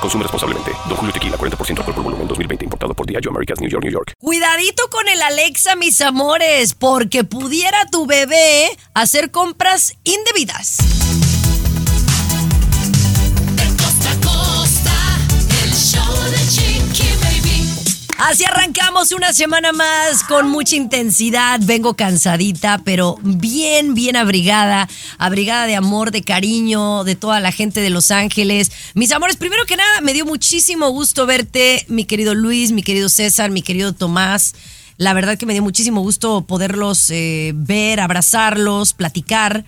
Consume responsablemente. Don Julio Tequila, 40% alcohol por volumen, 2020. Importado por Diageo Americas, New York, New York. Cuidadito con el Alexa, mis amores, porque pudiera tu bebé hacer compras indebidas. Así arrancamos una semana más con mucha intensidad. Vengo cansadita, pero bien, bien abrigada. Abrigada de amor, de cariño, de toda la gente de Los Ángeles. Mis amores, primero que nada, me dio muchísimo gusto verte, mi querido Luis, mi querido César, mi querido Tomás. La verdad que me dio muchísimo gusto poderlos eh, ver, abrazarlos, platicar.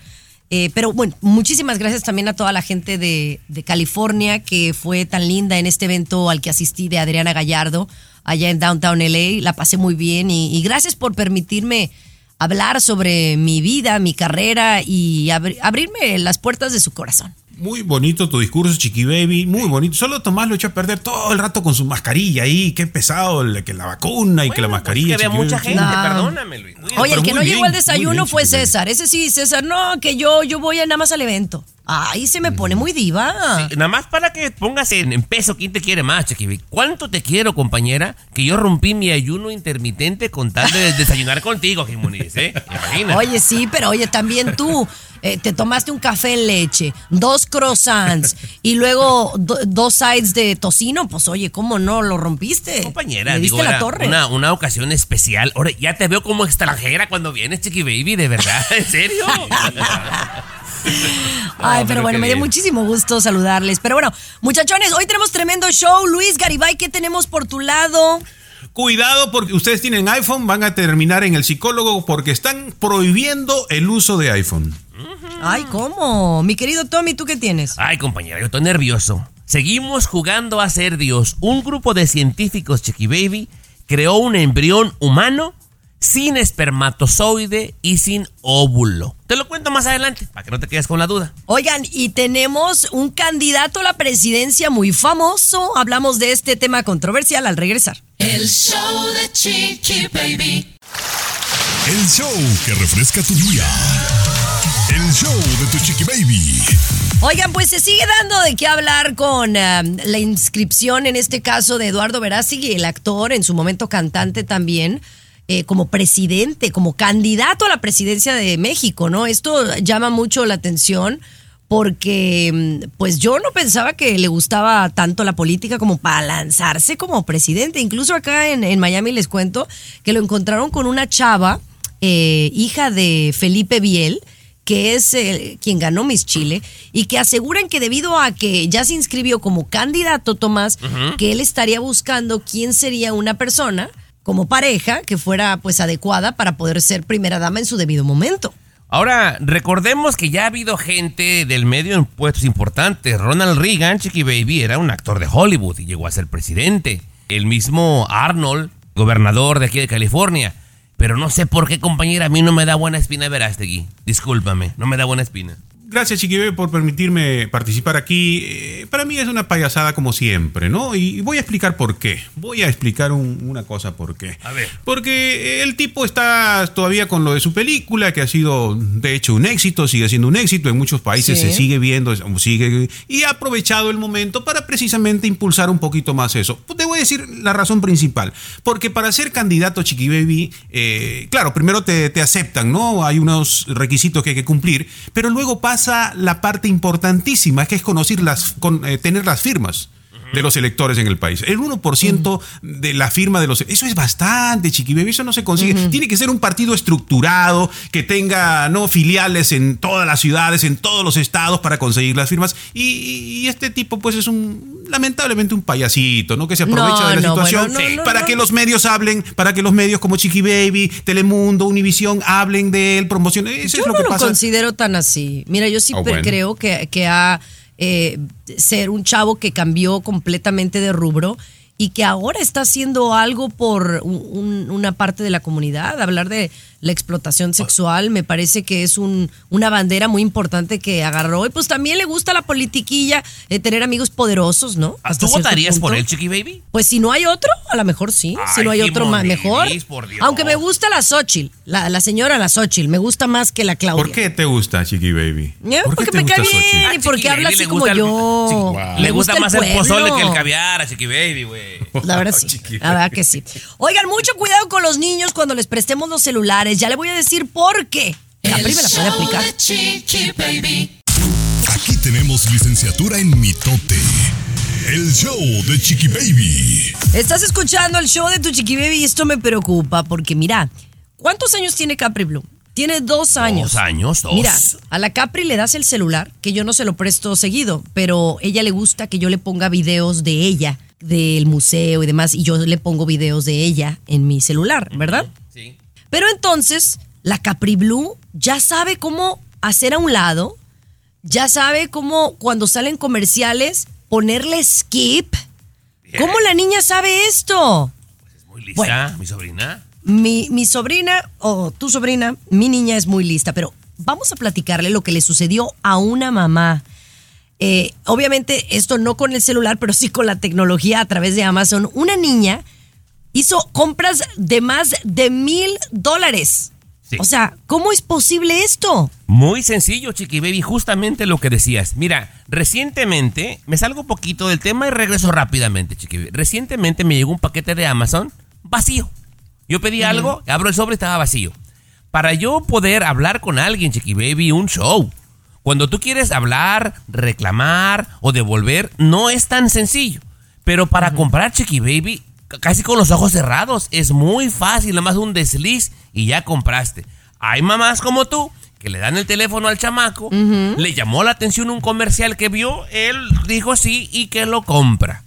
Eh, pero bueno, muchísimas gracias también a toda la gente de, California que fue tan linda en este evento al que asistí de Adriana Gallardo allá en Downtown LA. La pasé muy bien y, y gracias por permitirme hablar sobre mi vida, mi carrera y abri- abrirme las puertas de su corazón. Muy bonito tu discurso, Chiqui Baby, muy bonito. Solo Tomás lo echó a perder todo el rato con su mascarilla ahí. Qué pesado, el- que la vacuna y que la mascarilla. pues, que había mucha Baby. gente, No. perdóname, Luis. Muy- Oye, el que no bien, llegó al desayuno bien, fue. César. Ese sí, César, no, que yo, yo voy a nada más al evento. Ay, se me pone muy diva. Nada más para que pongas en, en peso quién te quiere más, Chiqui. ¿Cuánto te quiero, compañera? Que yo rompí mi ayuno intermitente con tal de desayunar contigo, Jimuniz, ¿eh? Imagina. Oye, sí, pero oye, también tú eh, te tomaste un café en leche, dos croissants y luego do- dos sides de tocino. Pues oye, ¿cómo no lo rompiste? Compañera, digo, diste la era torre. Una, una ocasión especial. Ahora, ya te veo como extranjera cuando vienes, Chiqui Baby, de verdad, ¿en serio? Ay, No, pero bueno, me dio muchísimo gusto saludarles. Pero bueno, muchachones, hoy tenemos tremendo show. Luis Garibay, ¿qué tenemos por tu lado? Cuidado porque ustedes tienen iPhone, van a terminar en el psicólogo porque están prohibiendo el uso de iPhone. Ay, ¿cómo? Mi querido Tommy, ¿tú qué tienes? Ay, compañera, yo estoy nervioso. Seguimos jugando a ser Dios. Un grupo de científicos, Chiqui Baby, creó un embrión humano sin espermatozoide y sin óvulo. Te lo cuento más adelante, para que no te quedes con la duda. Oigan, y tenemos un candidato a la presidencia muy famoso. Hablamos de este tema controversial al regresar. El show de Chiqui Baby. El show que refresca tu día. El show de tu chiqui baby. Oigan, pues se sigue dando de qué hablar con eh, la inscripción, en este caso, de Eduardo Verástegui, el actor, en su momento cantante también, eh, como presidente, como candidato a la presidencia de México, ¿no? Esto llama mucho la atención porque mm, pues yo no pensaba que le gustaba tanto la política como para lanzarse como presidente. Incluso acá en, en Miami les cuento que lo encontraron con una chava, eh, hija de Felipe Biel, que es eh, quien ganó Miss Chile, y que aseguran que debido a que ya se inscribió como candidato, Tomás, que él estaría buscando quién sería una persona como pareja que fuera pues adecuada para poder ser primera dama en su debido momento. Ahora, recordemos que ya ha habido gente del medio en puestos importantes. Ronald Reagan, Chiqui Baby, era un actor de Hollywood y llegó a ser presidente. El mismo Arnold, gobernador de aquí de California. Pero no sé por qué, compañera, a mí no me da buena espina Verástegui. Discúlpame, no me da buena espina. Gracias, Chiqui Baby, por permitirme participar aquí. Eh, para mí es una payasada como siempre, ¿no? Y voy a explicar por qué. Voy a explicar un- una cosa por qué. A ver. Porque el tipo está todavía con lo de su película, que ha sido de hecho un éxito, sigue siendo un éxito. En muchos países Sí. se sigue viendo, sigue. Y ha aprovechado el momento para precisamente impulsar un poquito más eso. Pues Te voy a decir la razón principal. Porque para ser candidato, Chiqui Baby, eh, claro, primero te, te aceptan, ¿no? Hay unos requisitos que hay que cumplir, pero luego pasa la parte importantísima, que es conocer las, con- eh, tener las firmas de los electores en el país. El 1% de la firma de los... Eso es bastante, Chiqui Baby, eso no se consigue. Tiene que ser un partido estructurado, que tenga no filiales en todas las ciudades, en todos los estados para conseguir las firmas. Y, y este tipo, pues, es un, lamentablemente, un payasito, ¿no? Que se aprovecha No, de la no, situación bueno, no, no, para no. que los medios hablen, para que los medios como Chiqui Baby, Telemundo, Univisión hablen de él, promocionen. Eso yo es lo no que lo pasa. considero tan así. Mira, yo sí Ah, bueno. creo que, que ha eh, ser un chavo que cambió completamente de rubro y que ahora está haciendo algo por un- un- una parte de la comunidad. Hablar de la explotación sexual me parece que es un, una bandera muy importante que agarró. Y pues también le gusta la politiquilla, eh, tener amigos poderosos, ¿no? ¿Ah, Hasta ¿Tú votarías por él, Chiqui Baby? Pues si no hay otro, a lo mejor sí. si no hay otro más, mejor. por Dios. Aunque me gusta la Xochitl, la, la señora la Xochitl, me gusta más que la Claudia. ¿Por qué te gusta, Chiqui Baby? Eh, ¿Por qué porque te me cae bien Xochitl? y porque Chiqui habla así como el- yo. Chiqui- Le gusta más el pueblo. pozole que el caviar a Chiqui Baby, güey. La verdad sí. La verdad que sí. Oigan, mucho cuidado con los niños cuando les prestemos los celulares. Ya le voy a decir por qué. La prima la puede show aplicar. de Chiqui Baby. Aquí tenemos licenciatura en mitote. El show de Chiqui Baby. Estás escuchando el show de tu chiqui baby y esto me preocupa porque mira, ¿cuántos años tiene Capri Blue? Tiene dos años. Dos años, dos. Mira, a la Capri le das el celular, que yo no se lo presto seguido, pero ella le gusta que yo le ponga videos de ella, del museo y demás, y yo le pongo videos de ella en mi celular, ¿verdad? Pero entonces, la Capri Blue ya sabe cómo hacer a un lado, ya sabe cómo cuando salen comerciales ponerle skip. ¿Cómo la niña sabe esto? Muy lista, Bueno. mi sobrina. Mi, mi sobrina, o tu sobrina, mi niña es muy lista, pero vamos a platicarle lo que le sucedió a una mamá. Eh, obviamente esto no con el celular, pero sí con la tecnología a través de Amazon. Una niña hizo compras de más de mil dólares. Sí. O sea, ¿cómo es posible esto? Muy sencillo, Chiqui Baby, justamente lo que decías. Mira, recientemente, me salgo un poquito del tema y regreso rápidamente, Chiqui Baby. Recientemente me llegó un paquete de Amazon vacío. Yo pedí algo, abro el sobre y estaba vacío. Para yo poder hablar con alguien, Chiqui Baby, un show. Cuando tú quieres hablar, reclamar o devolver, no es tan sencillo. Pero para comprar Chiqui Baby, casi con los ojos cerrados, es muy fácil, nada más un desliz y ya compraste. Hay mamás como tú que le dan el teléfono al chamaco, le llamó la atención un comercial que vio, él dijo sí y que lo compra.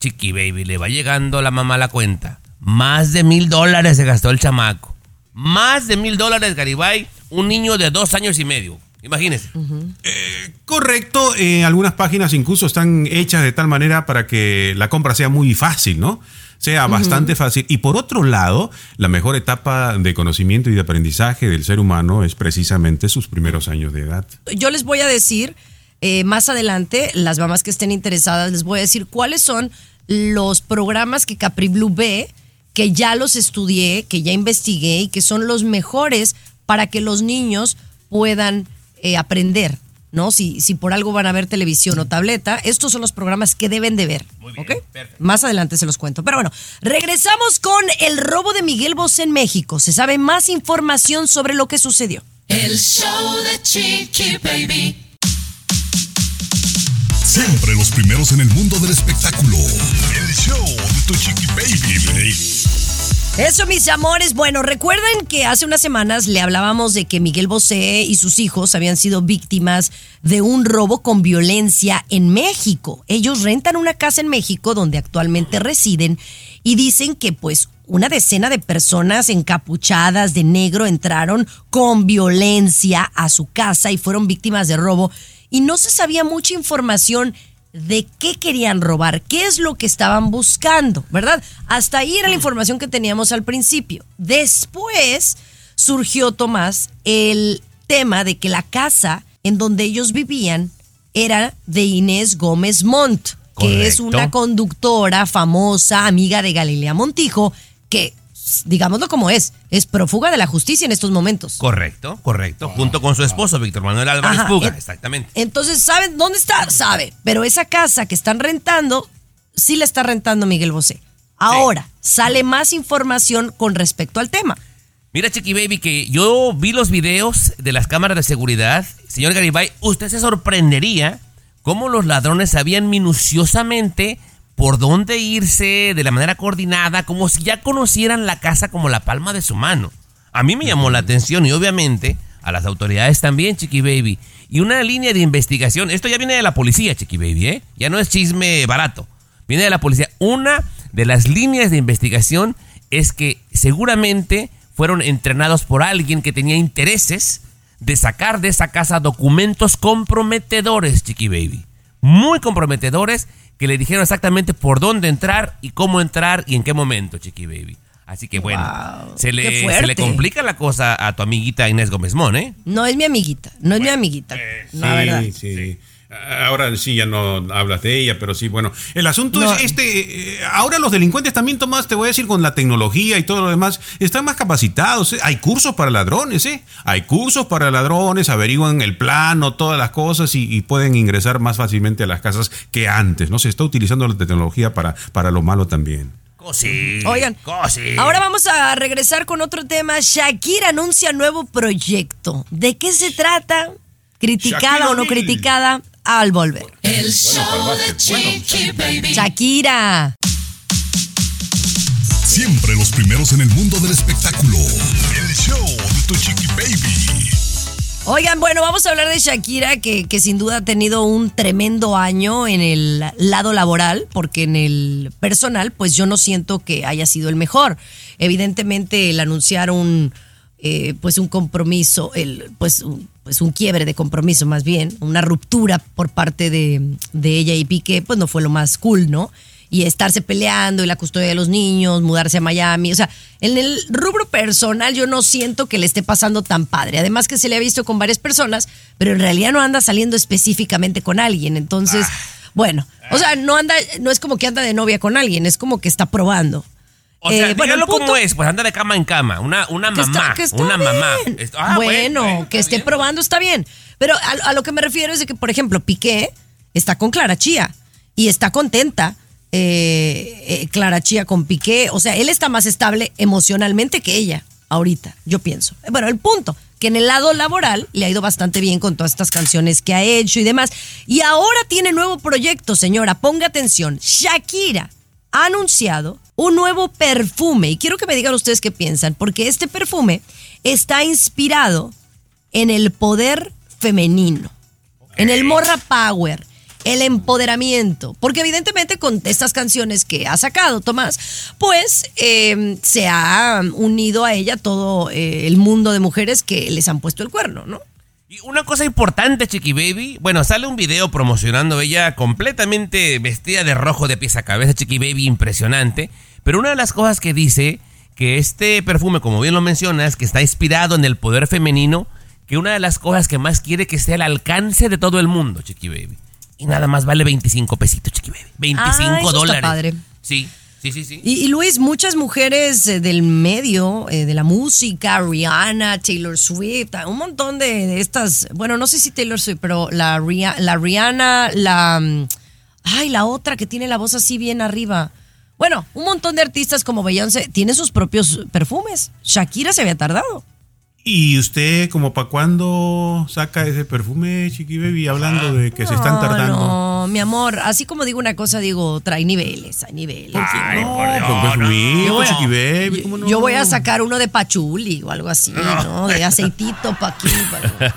Chiqui Baby, le va llegando la mamá a la cuenta. Más de mil dólares se gastó el chamaco. Más de mil dólares, Garibay, un niño de dos años y medio. Imagínese. Correcto, eh, algunas páginas incluso están hechas de tal manera para que la compra sea muy fácil, ¿no? Sea bastante fácil. Y por otro lado, la mejor etapa de conocimiento y de aprendizaje del ser humano es precisamente sus primeros años de edad. yo les voy a decir eh, más adelante, las mamás que estén interesadas, les voy a decir cuáles son los programas que Capri Blue ve, que ya los estudié, que ya investigué y que son los mejores para que los niños puedan eh, aprender. ¿No? Si, si por algo van a ver televisión o tableta, estos son los programas que deben de ver. ¿ok? Más adelante se los cuento. Pero bueno, regresamos con el robo de Miguel Bosé en México. Se sabe más información sobre lo que sucedió. El show de Chiqui Baby. Siempre los primeros en el mundo del espectáculo. El show de tu Chiqui Baby. Eso, mis amores. Bueno, recuerden que hace unas semanas le hablábamos de que Miguel Bosé y sus hijos habían sido víctimas de un robo con violencia en México. Ellos rentan una casa en México donde actualmente residen y dicen que pues una decena de personas encapuchadas de negro entraron con violencia a su casa y fueron víctimas de robo y no se sabía mucha información de qué querían robar, qué es lo que estaban buscando, ¿verdad? Hasta ahí era la información que teníamos al principio. Después surgió, Tomás, el tema de que la casa en donde ellos vivían era de Inés Gómez Montt, que es una conductora famosa, amiga de Galilea Montijo, que, digámoslo como es, es prófuga de la justicia en estos momentos. Correcto, correcto. Junto con su esposo, Víctor Manuel Álvarez Ajá, Puga. en- Exactamente. Entonces, ¿saben dónde está? Sabe. Pero esa casa que están rentando, sí la está rentando Miguel Bosé. Ahora, sale más información con respecto al tema. Mira, Chiqui Baby, que yo vi los videos de las cámaras de seguridad. Señor Garibay, usted se sorprendería cómo los ladrones sabían minuciosamente por dónde irse de la manera coordinada, como si ya conocieran la casa como la palma de su mano. A mí me llamó la atención y obviamente a las autoridades también, Chiqui Baby. Y una línea de investigación, esto ya viene de la policía, Chiqui Baby, ¿eh? Ya no es chisme barato, viene de la policía. Una de las líneas de investigación es que seguramente fueron entrenados por alguien que tenía intereses de sacar de esa casa documentos comprometedores, Chiqui Baby. Muy comprometedores que le dijeron exactamente por dónde entrar y cómo entrar y en qué momento, Chiqui Baby. Así que bueno, Wow, se, le, se le complica la cosa a tu amiguita Inés Gómez Mon, ¿eh? No es mi amiguita, no es mi amiguita. la verdad. Sí, sí. Ahora sí ya no hablas de ella, pero sí, bueno. El asunto No. es este, eh, ahora los delincuentes también, Tomás, te voy a decir, con la tecnología y todo lo demás, están más capacitados. ¿eh? Hay cursos para ladrones, ¿eh? Hay cursos para ladrones, averiguan el plano, todas las cosas y, y pueden ingresar más fácilmente a las casas que antes, ¿no? Se está utilizando la tecnología para, para lo malo también. Cosi. Oigan, Cosi. ahora vamos a regresar con otro tema. Shakira anuncia nuevo proyecto. ¿De qué se trata? Criticada Shakira o no criticada, al volver. El show de Chiqui Baby. Shakira. Siempre los primeros en el mundo del espectáculo. El show de tu chiqui baby. Oigan, bueno, vamos a hablar de Shakira, que, que sin duda ha tenido un tremendo año en el lado laboral, porque en el personal, pues yo no siento que haya sido el mejor. Evidentemente, el anunciar un, eh, pues un compromiso, el, pues, un, pues un quiebre de compromiso más bien, una ruptura por parte de, de ella y Piqué, pues no fue lo más cool, ¿no? y estarse peleando y la custodia de los niños, mudarse a Miami. O sea, en el rubro personal yo no siento que le esté pasando tan padre. Además que se le ha visto con varias personas, pero en realidad no anda saliendo específicamente con alguien. Entonces, bueno, o sea, no anda, no es como que anda de novia con alguien, es como que está probando. O sea, Eh, bueno, el dígalo punto- como es, pues anda de cama en cama, una, una está- mamá, está una bien. mamá. Ah, bueno, bueno, que esté bien. probando está bien. Pero a, a lo que me refiero es de que, por ejemplo, Piqué está con Clara Chía y está contenta. eh, eh, Clara Chía con Piqué, o sea, él está más estable emocionalmente que ella ahorita, yo pienso. Bueno, el punto, que en el lado laboral le ha ido bastante bien con todas estas canciones que ha hecho y demás. Y ahora tiene nuevo proyecto, señora, ponga atención. Shakira ha anunciado un nuevo perfume. Y quiero que me digan ustedes qué piensan, porque este perfume está inspirado en el poder femenino, en el morra power, el empoderamiento. Porque evidentemente con estas canciones que ha sacado Tomás, pues eh, se ha unido a ella todo eh, el mundo de mujeres que les han puesto el cuerno, ¿no? Y una cosa importante, Chiqui Baby. Bueno, sale un video promocionando ella completamente vestida de rojo de pies a cabeza, Chiqui Baby, impresionante. Pero una de las cosas que dice que este perfume, como bien lo mencionas, que está inspirado en el poder femenino, que una de las cosas que más quiere que esté al alcance de todo el mundo, Chiqui Baby. Y nada más vale 25 pesitos, Chiqui Baby. 25 Ah, eso está dólares. padre. Sí, sí, sí, sí. Y, y, Luis, muchas mujeres eh, del medio, eh, de la música, Rihanna, Taylor Swift, un montón de, de estas, bueno, no sé si Taylor Swift, pero la, la Rihanna, la... mm, Ay, la otra que tiene la voz así bien arriba. Bueno, un montón de artistas como Beyoncé tienen sus propios perfumes. Shakira se había tardado. ¿Y usted, como para cuándo saca ese perfume, Chiqui Baby, hablando de que se están tardando? No, mi amor, así como digo una cosa, digo otra. Hay niveles, hay niveles. Ay, No, por Dios, con perfumito, Yo voy a- Chiqui Baby, ¿cómo no? Yo voy a sacar uno de pachuli o algo así, ¿no? De aceitito pa' aquí. pa-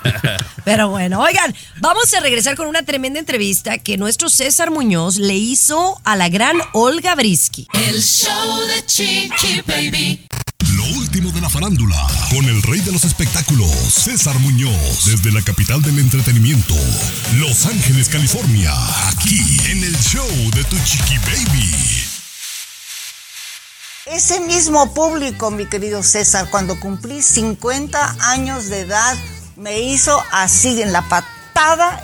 Pero bueno, oigan, vamos a regresar con una tremenda entrevista que nuestro César Muñoz le hizo a la gran Olga Brisky. El show de Chiqui Baby. La farándula, con el rey de los espectáculos, César Muñoz, desde la capital del entretenimiento, Los Ángeles, California, aquí en el show de tu chiqui baby. Ese mismo público, mi querido César, cuando cumplí 50 años de edad, me hizo así en la patada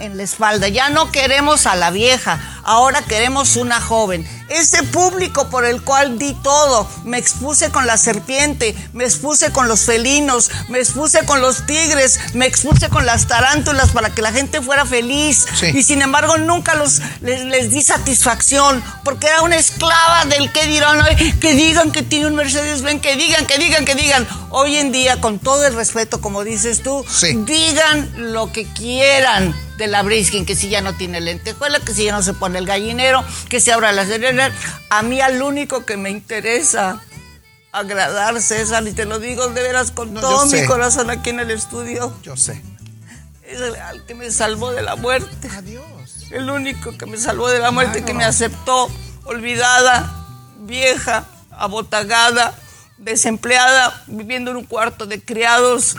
en la espalda. Ya no queremos a la vieja, ahora queremos una joven. Ese público por el cual di todo, me expuse con la serpiente, me expuse con los felinos, me expuse con los tigres, me expuse con las tarántulas para que la gente fuera feliz. Y sin embargo nunca los, les, les di satisfacción, porque era una esclava del que dirán, Ay, que digan que tiene un Mercedes Benz, que digan, que digan, que digan. Hoy en día, con todo el respeto, como dices tú, digan lo que quieran de la Briskin, que si ya no tiene lentejuela, que si ya no se pone el gallinero, que se abra la serena. A mí al único que me interesa agradar, César, y te lo digo de veras con No, todo mi sé. corazón aquí en el estudio, Yo sé. es el al que me salvó de la muerte. Adiós. El único que me salvó de la muerte, que me aceptó, olvidada, vieja, abotagada, desempleada, viviendo en un cuarto de criados.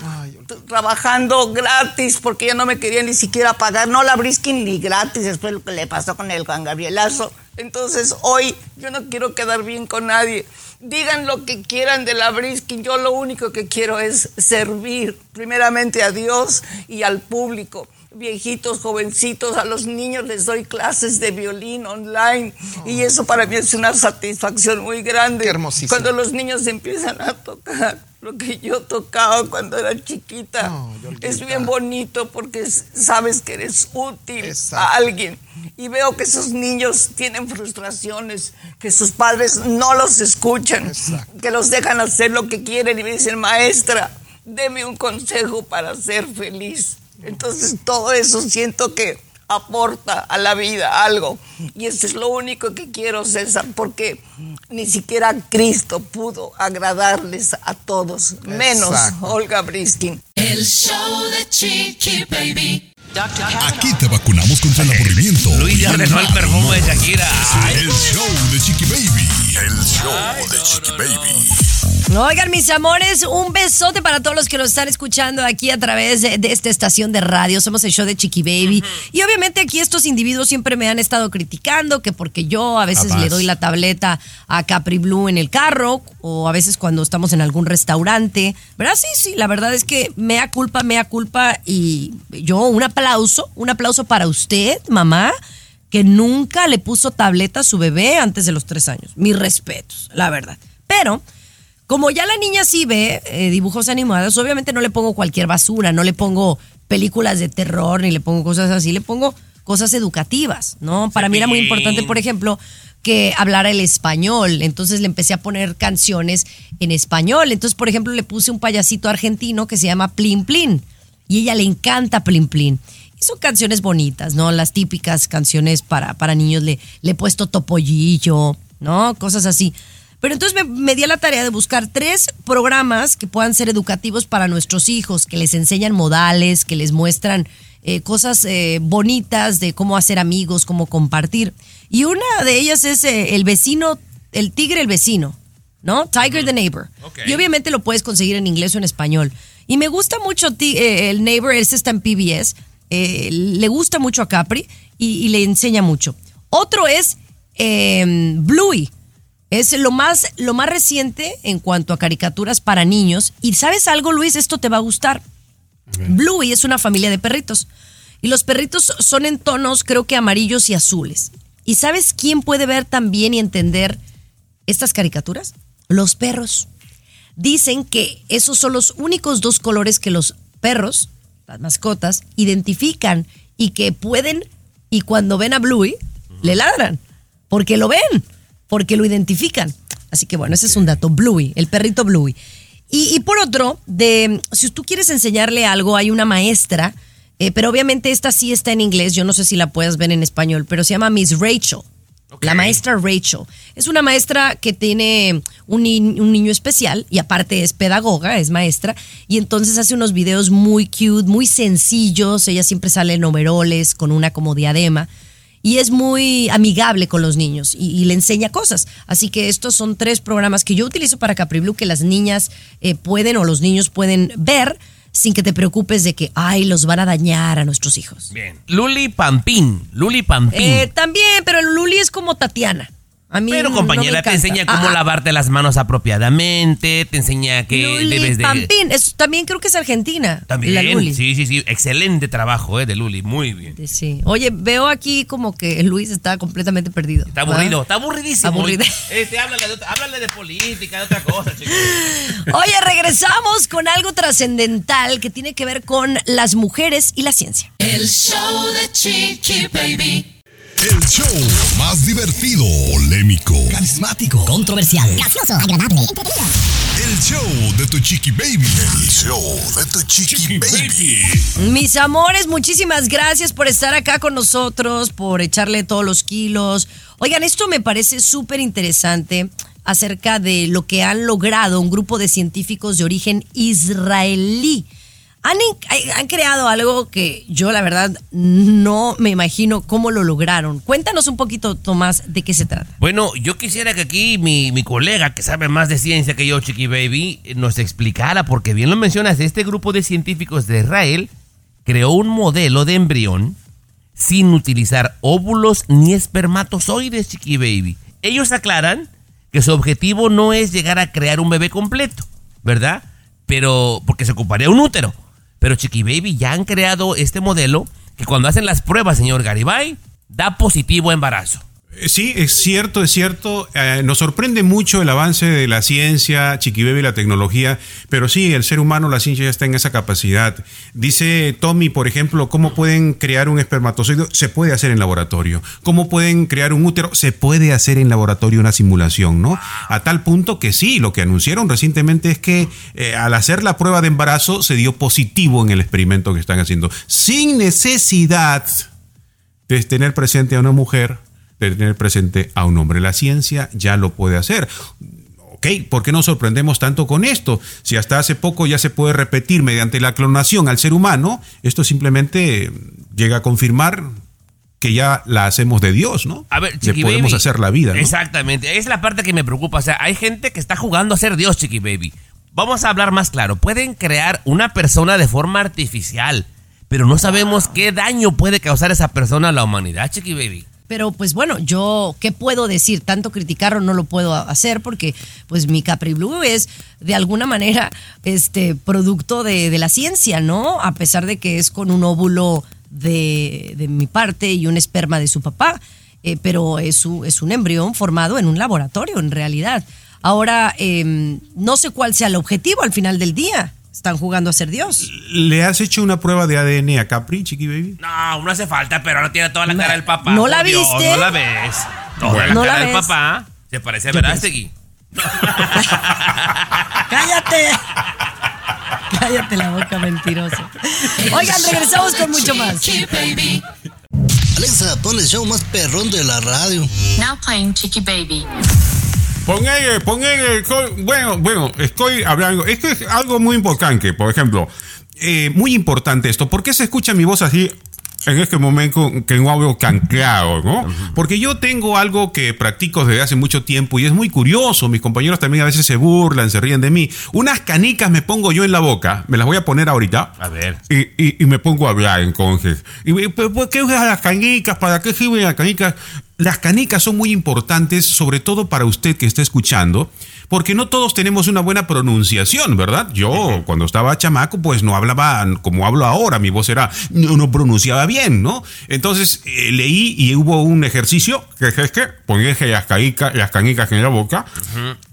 Trabajando gratis porque ya no me quería ni siquiera pagar, no la briskin ni gratis, después lo que le pasó con el Juan Gabrielazo. Entonces hoy yo no quiero quedar bien con nadie. Digan lo que quieran de la briskin, yo lo único que quiero es servir primeramente a Dios y al público. Viejitos, jovencitos, a los niños les doy clases de violín online y eso para mí es una satisfacción muy grande. Qué hermosísimo. Cuando los niños empiezan a tocar lo que yo tocaba cuando era chiquita. Es bien bonito porque sabes que eres útil Exacto. a alguien. Y veo que esos niños tienen frustraciones, que sus padres no los escuchan, Exacto. que los dejan hacer lo que quieren y me dicen, maestra, deme un consejo para ser feliz. Entonces todo eso siento que aporta a la vida algo. Y eso es lo único que quiero, César, porque ni siquiera Cristo pudo agradarles a todos, menos. Olga Briskin. El show de Chiqui Baby. Aquí te vacunamos contra el aburrimiento. Luis ya ordenó el perfume de Shakira. Ay, El show de Chiqui Baby. El show de Chiqui Baby. Oigan, mis amores, un besote para todos los que nos están escuchando aquí a través de, de esta estación de radio. Somos el show de Chiqui Baby. Y obviamente aquí estos individuos siempre me han estado criticando que porque yo a veces Capaz. le doy la tableta a Capri Blue en el carro o a veces cuando estamos en algún restaurante. ¿Verdad? Sí, sí, la verdad es que mea culpa, mea culpa. Y yo un aplauso, un aplauso para usted, mamá que nunca le puso tableta a su bebé antes de los tres años. Mis respetos, la verdad. Pero, como ya la niña sí ve eh, dibujos animados, obviamente no le pongo cualquier basura, no le pongo películas de terror, ni le pongo cosas así, le pongo cosas educativas, ¿no? Para mí era muy importante, por ejemplo, que hablara el español. Entonces le empecé a poner canciones en español. Entonces, por ejemplo, le puse un payasito argentino que se llama Plin Plin. Y ella le encanta Plin Plin. Y son canciones bonitas, ¿no? Las típicas canciones para, para niños. Le, le he puesto topollillo, ¿no? Cosas así. Pero entonces me, me di a la tarea de buscar tres programas que puedan ser educativos para nuestros hijos, que les enseñan modales, que les muestran eh, cosas eh, bonitas de cómo hacer amigos, cómo compartir. Y una de ellas es eh, el vecino, el tigre el vecino, ¿no? Tiger the Neighbor. Ok. Y obviamente lo puedes conseguir en inglés o en español. Y me gusta mucho el Neighbor, este está en PBS, le gusta mucho a Capri y, y le enseña mucho. Otro es eh, Bluey. Es lo más, lo más reciente en cuanto a caricaturas para niños. Y sabes algo, Luis, esto te va a gustar. Bluey es una familia de perritos. Y los perritos son en tonos, creo que amarillos y azules. ¿Y sabes quién puede ver también y entender estas caricaturas? Los perros. Dicen que esos son los únicos dos colores que los perros, las mascotas, identifican y que pueden, y cuando ven a Bluey, le ladran. Porque lo ven, porque lo identifican. Así que bueno, ese es un dato. Bluey, el perrito Bluey. Y, y por otro, de, si tú quieres enseñarle algo, hay una maestra, eh, pero obviamente esta sí está en inglés, yo no sé si la puedes ver en español, pero se llama Miss Rachel. La maestra Rachel. Es una maestra que tiene un, un niño especial y aparte es pedagoga, es maestra, y entonces hace unos videos muy cute, muy sencillos. Ella siempre sale en overoles con una como diadema y es muy amigable con los niños y, y le enseña cosas. Así que estos son tres programas que yo utilizo para Capri Blue que las niñas eh, pueden o los niños pueden ver sin que te preocupes de que, ay, los van a dañar a nuestros hijos. Bien. Luli Pampín. Luli Pampín. Eh, también, pero Luli es como Tatiana. A mí Pero compañera, te enseña cómo Ah, ah, lavarte las manos apropiadamente, te enseña que Luli debes de... Pampín, es- también creo que es argentina. También, la Luli. sí, sí, sí, excelente trabajo eh, de Luli, muy bien. Sí. Oye, veo aquí como que Luis está completamente perdido. Está aburrido, está aburridísimo. Aburrido. Este, háblale, de, otra- háblale de política, de otra cosa, chicos. Oye, regresamos con algo trascendental que tiene que ver con las mujeres y la ciencia. El show de Chiqui Baby. El show más divertido, polémico, carismático, controversial, gracioso, agradable, entretenido. el show de tu chiqui baby. El show de tu chiqui baby. Mis amores, muchísimas gracias por estar acá con nosotros, por echarle todos los kilos. Oigan, esto me parece súper interesante acerca de lo que han logrado un grupo de científicos de origen israelí. Han, creado algo que yo la verdad no me imagino cómo lo lograron. Cuéntanos un poquito, Tomás, de qué se trata. Bueno, yo quisiera que aquí mi, mi colega, que sabe más de ciencia que yo, Chiqui Baby, nos explicara, porque bien lo mencionas, este grupo de científicos de Israel creó un modelo de embrión sin utilizar óvulos ni espermatozoides, Chiqui Baby. Ellos aclaran que su objetivo no es llegar a crear un bebé completo, ¿verdad? Pero, porque se ocuparía un útero. Pero Chiqui Baby ya han creado este modelo que cuando hacen las pruebas, señor Garibay, da positivo embarazo. Eh, Sí, es cierto, es cierto. Eh, nos sorprende mucho el avance de la ciencia, Chiquibebe y la tecnología, pero sí, el ser humano, la ciencia ya está en esa capacidad. Dice Tommy, por ejemplo, ¿cómo pueden crear un espermatozoide? Se puede hacer en laboratorio. ¿Cómo pueden crear un útero? Se puede hacer en laboratorio una simulación, ¿no? A tal punto que sí, lo que anunciaron recientemente es que eh, al hacer la prueba de embarazo se dio positivo en el experimento que están haciendo, sin necesidad de tener presente a una mujer, tener presente a un hombre. La ciencia ya lo puede hacer. Ok, ¿por qué nos sorprendemos tanto con esto? Si hasta hace poco ya se puede repetir mediante la clonación al ser humano, esto simplemente llega a confirmar que ya la hacemos de Dios, ¿no? A ver, Le Chiqui podemos Baby. hacer la vida, ¿no? Exactamente. Es la parte que me preocupa. O sea, hay gente que está jugando a ser Dios, Chiqui Baby. Vamos a hablar más claro. Pueden crear una persona de forma artificial, pero no sabemos qué daño puede causar esa persona a la humanidad, Chiqui Baby. Pero pues bueno, yo qué puedo decir, tanto criticarlo no lo puedo hacer porque pues mi Capri Blue es de alguna manera este producto de, de la ciencia, ¿no? A pesar de que es con un óvulo de, de mi parte y un esperma de su papá, eh, pero es, un- es un embrión formado en un laboratorio en realidad. Ahora, eh, no sé cuál sea el objetivo al final del día. Están jugando a ser Dios. ¿Le has hecho una prueba de ADN a Capri, Chiqui Baby? No, no hace falta, pero ahora tiene toda la cara del papá. ¿No la Dios, viste? no la ves. Toda Bueno. la ¿No cara la del ves? papá. Se parece a ¿Qué Verástegui. ¡Cállate! Cállate la boca, mentiroso. Oigan, regresamos con mucho más. Alexa, pon el show más perrón de la radio. Now playing Chiqui Baby. Pon ahí, pon ahí, co- bueno, bueno, estoy hablando, esto es algo muy importante, por ejemplo, eh, muy importante esto, ¿por qué se escucha mi voz así en este momento que no hablo tan claro, no? Porque yo tengo algo que practico desde hace mucho tiempo y es muy curioso, mis compañeros también a veces se burlan, se ríen de mí, unas canicas me pongo yo en la boca, me las voy a poner ahorita. A ver. Y, y- y me pongo a hablar entonces. Y, me- ¿por por qué usas las canicas? ¿Para qué sirven las canicas? Las canicas son muy importantes, sobre todo para usted que está escuchando, porque no todos tenemos una buena pronunciación, ¿verdad? Yo, cuando estaba chamaco, pues no hablaba como hablo ahora, mi voz era, no, no pronunciaba bien, ¿no? Entonces eh, leí y hubo un ejercicio que es que ponerse las canicas, las canicas en la boca.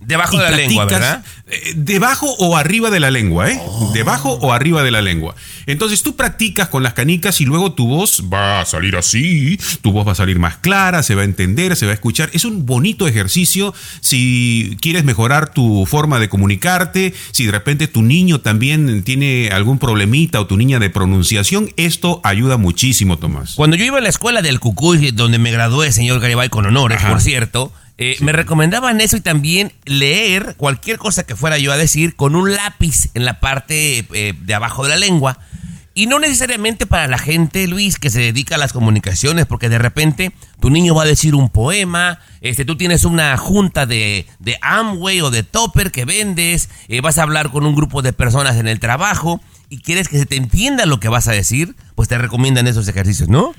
Debajo de la lengua, ¿verdad? eh, debajo o arriba de la lengua, ¿eh? Debajo o arriba de la lengua. Entonces tú practicas con las canicas y luego tu voz va a salir así, tu voz va a salir más clara, se va a entender, se va a escuchar. Es un bonito ejercicio si quieres mejorar tu forma de comunicarte, si de repente tu niño también tiene algún problemita o tu niña de pronunciación, esto ayuda muchísimo, Tomás. Cuando yo iba a la escuela del Cucuy, donde me gradué, señor Garibay, con honores, Ajá. por cierto, eh, me recomendaban eso y también leer cualquier cosa que fuera yo a decir con un lápiz en la parte eh, de abajo de la lengua. Y no necesariamente para la gente, Luis, que se dedica a las comunicaciones, porque de repente tu niño va a decir un poema, este, tú tienes una junta de, de Amway o de Topper que vendes, eh, vas a hablar con un grupo de personas en el trabajo y quieres que se te entienda lo que vas a decir, pues te recomiendan esos ejercicios, ¿no?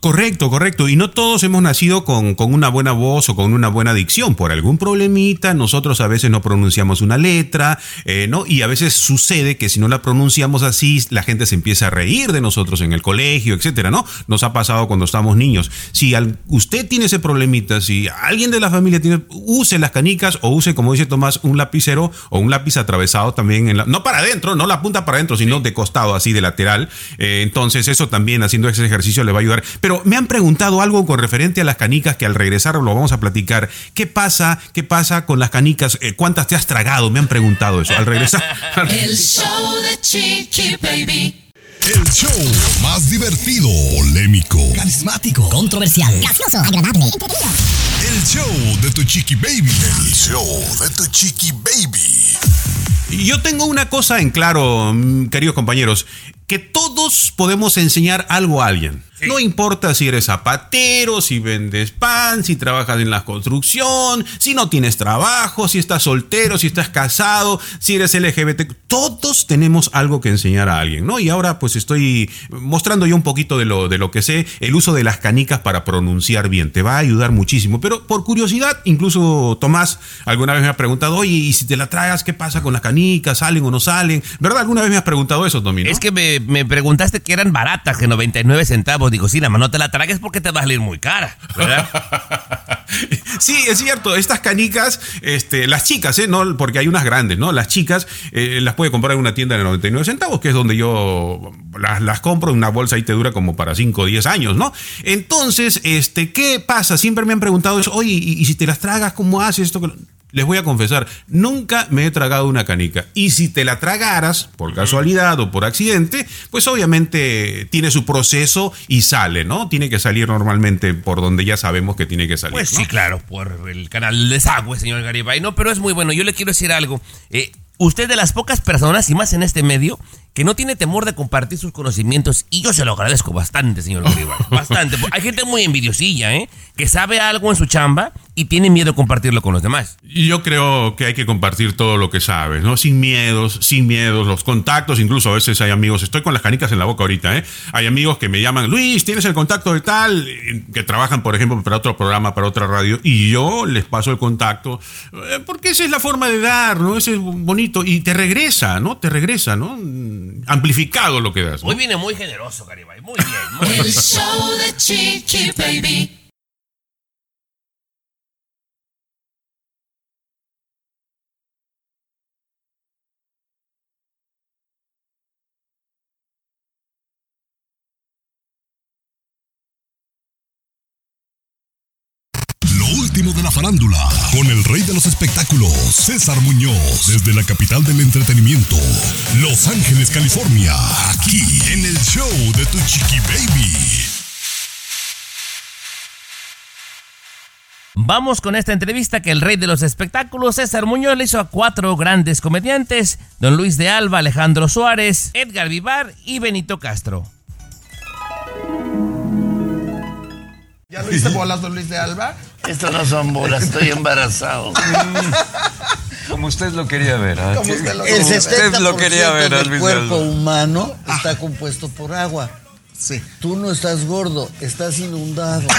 Correcto, correcto. Y no todos hemos nacido con, con una buena voz o con una buena dicción. Por algún problemita, nosotros a veces no pronunciamos una letra, eh, ¿no? Y a veces sucede que si no la pronunciamos así, la gente se empieza a reír de nosotros en el colegio, etcétera, ¿no? Nos ha pasado cuando estamos niños. Si al- usted tiene ese problemita, si alguien de la familia tiene, use las canicas o use, como dice Tomás, un lapicero o un lápiz atravesado también en la, no para adentro, no la punta para adentro, sino de costado, así de lateral. Eh, entonces, eso también haciendo ese ejercicio le va a ayudar. Pero me han preguntado algo con referente a las canicas que al regresar lo vamos a platicar. ¿Qué pasa? ¿Qué pasa con las canicas? Eh, ¿Cuántas te has tragado? Me han preguntado eso. Al regresar. El show de Chiqui Baby. El show más divertido, polémico, Carismático, controversial, gracioso, agradable, el show de tu chiqui baby. El show de tu chiqui baby. Yo tengo una cosa en claro, mm, queridos compañeros, que todos podemos enseñar algo a alguien. No importa si eres zapatero, si vendes pan, si trabajas en la construcción, si no tienes trabajo, si estás soltero, si estás casado, si eres LGBT. Todos tenemos algo que enseñar a alguien, ¿no? Y ahora pues estoy mostrando yo un poquito de lo, de lo que sé, el uso de las canicas para pronunciar bien. Te va a ayudar muchísimo. Pero por curiosidad, incluso Tomás alguna vez me ha preguntado, oye, ¿y si te la tragas, qué pasa con las canicas? ¿Salen o no salen? ¿Verdad? ¿Alguna vez me has preguntado eso, Tommy? no? Es que me, me preguntaste que eran baratas, que 99 centavos. Digo, sí, nada más no te la tragues porque te va a salir muy cara, ¿verdad? Sí, es cierto, estas canicas, este, las chicas, ¿eh? No, porque hay unas grandes, ¿no? Las chicas eh, las puede comprar en una tienda de 99 centavos, que es donde yo las, las compro, una bolsa ahí te dura como para 5 o 10 años, ¿no? Entonces, este, ¿qué pasa? Siempre me han preguntado eso, oye, ¿y, y si te las tragas, cómo haces esto? Les voy a confesar, nunca me he tragado una canica. Y si te la tragaras, por casualidad o por accidente, pues obviamente tiene su proceso y sale, ¿no? Tiene que salir normalmente por donde ya sabemos que tiene que salir. Pues ¿no? sí, claro, por el canal Desagüe, señor Garibay. No, pero es muy bueno. Yo le quiero decir algo. Eh, usted de las pocas personas, y más en este medio, que no tiene temor de compartir sus conocimientos, y yo se lo agradezco bastante, señor Garibay. bastante. Hay gente muy envidiosilla, ¿eh? Que sabe algo en su chamba y tiene miedo de compartirlo con los demás. Y yo creo que hay que compartir todo lo que sabes, ¿no? Sin miedos, sin miedos, los contactos, incluso a veces hay amigos, estoy con las canicas en la boca ahorita, ¿eh? Hay amigos que me llaman, Luis, ¿tienes el contacto de tal? Que trabajan, por ejemplo, para otro programa, para otra radio, y yo les paso el contacto, eh, porque esa es la forma de dar, ¿no? Ese es bonito, y te regresa, ¿no? Te regresa, ¿no? Amplificado lo que das. ¿no? Hoy viene muy generoso, Garibay. Muy bien, muy bien. El show de Chiqui Baby. Farándula, con el rey de los espectáculos, César Muñoz, desde la capital del entretenimiento, Los Ángeles, California, aquí en el show de Tu Chiqui Baby. Vamos con esta entrevista que el rey de los espectáculos, César Muñoz, le hizo a cuatro grandes comediantes, don Luis de Alba, Alejandro Suárez, Edgar Vivar y Benito Castro. ¿Ya lo hice bolas, don Luis de Alba? Estas no son bolas, estoy embarazado. Como usted lo quería ver. ¿ah? Como usted lo El quería ver. 70% lo quería ver, del cuerpo Alba. humano está compuesto por agua. Sí. Tú no estás gordo, estás inundado.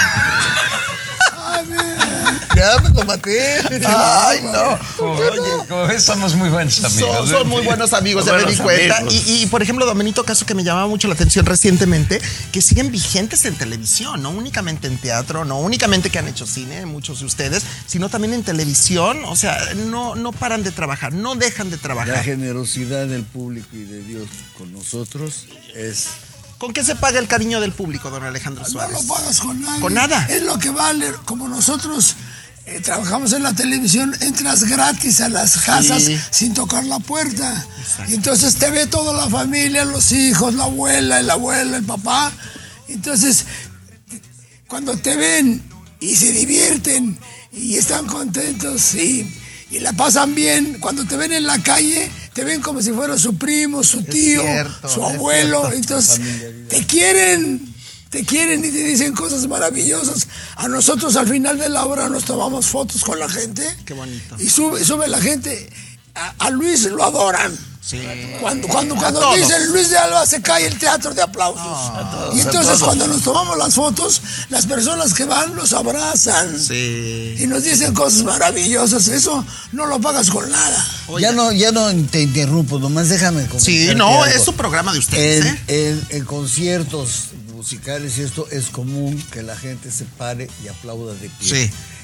ya me lo maté. Ay, no. Como, oye, como ves, somos muy buenos amigos. Son, son muy buenos amigos, ya me di cuenta. Y, y, por ejemplo, Domenito Caso, que me llamaba mucho la atención recientemente, que siguen vigentes en televisión, no únicamente en teatro, no únicamente que han hecho cine, muchos de ustedes, sino también en televisión. O sea, no, no paran de trabajar, no dejan de La trabajar. generosidad del público y de Dios con nosotros es ¿Con qué se paga el cariño del público, don Alejandro No Suárez? lo pagas con nada. Con nada. Es lo que vale. Como nosotros eh, trabajamos en la televisión, entras gratis a las casas Sí. sin tocar la puerta. Y entonces te ve toda la familia, los hijos, la abuela, el abuelo, el papá. Entonces, cuando te ven y se divierten y están contentos y, y la pasan bien, cuando te ven en la calle, te ven como si fuera su primo, su tío, cierto, su abuelo. Entonces, te quieren, te quieren y te dicen cosas maravillosas. A nosotros al final de la obra nos tomamos fotos con la gente. Qué bonito. Y sube, sube la gente. A, a Luis lo adoran. Sí. Cuando, cuando, cuando dicen Luis de Alba se cae el teatro de aplausos. y entonces cuando nos tomamos las fotos, las personas que van nos abrazan. Sí. Y nos dicen cosas maravillosas. Eso no lo pagas con nada. Ya no, ya no te interrumpo, nomás déjame Sí, no, algo. es su programa de ustedes, En, ¿eh? en- en conciertos musicales y esto es común que la gente se pare y aplauda de pie. Sí.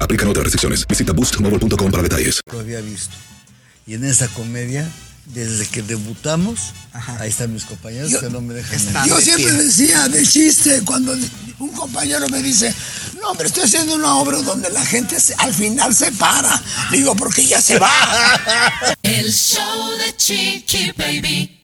Aplican otras restricciones. Visita boostmobile.com para detalles. lo había visto. Y en esa comedia desde que debutamos, ahí están mis compañeros Yo- que no me dejan. Yo siempre decía de chiste cuando un compañero me dice, no, hombre, estoy haciendo una obra donde la gente se- al final se para. Digo, porque ya se va. El show de Chiqui Baby.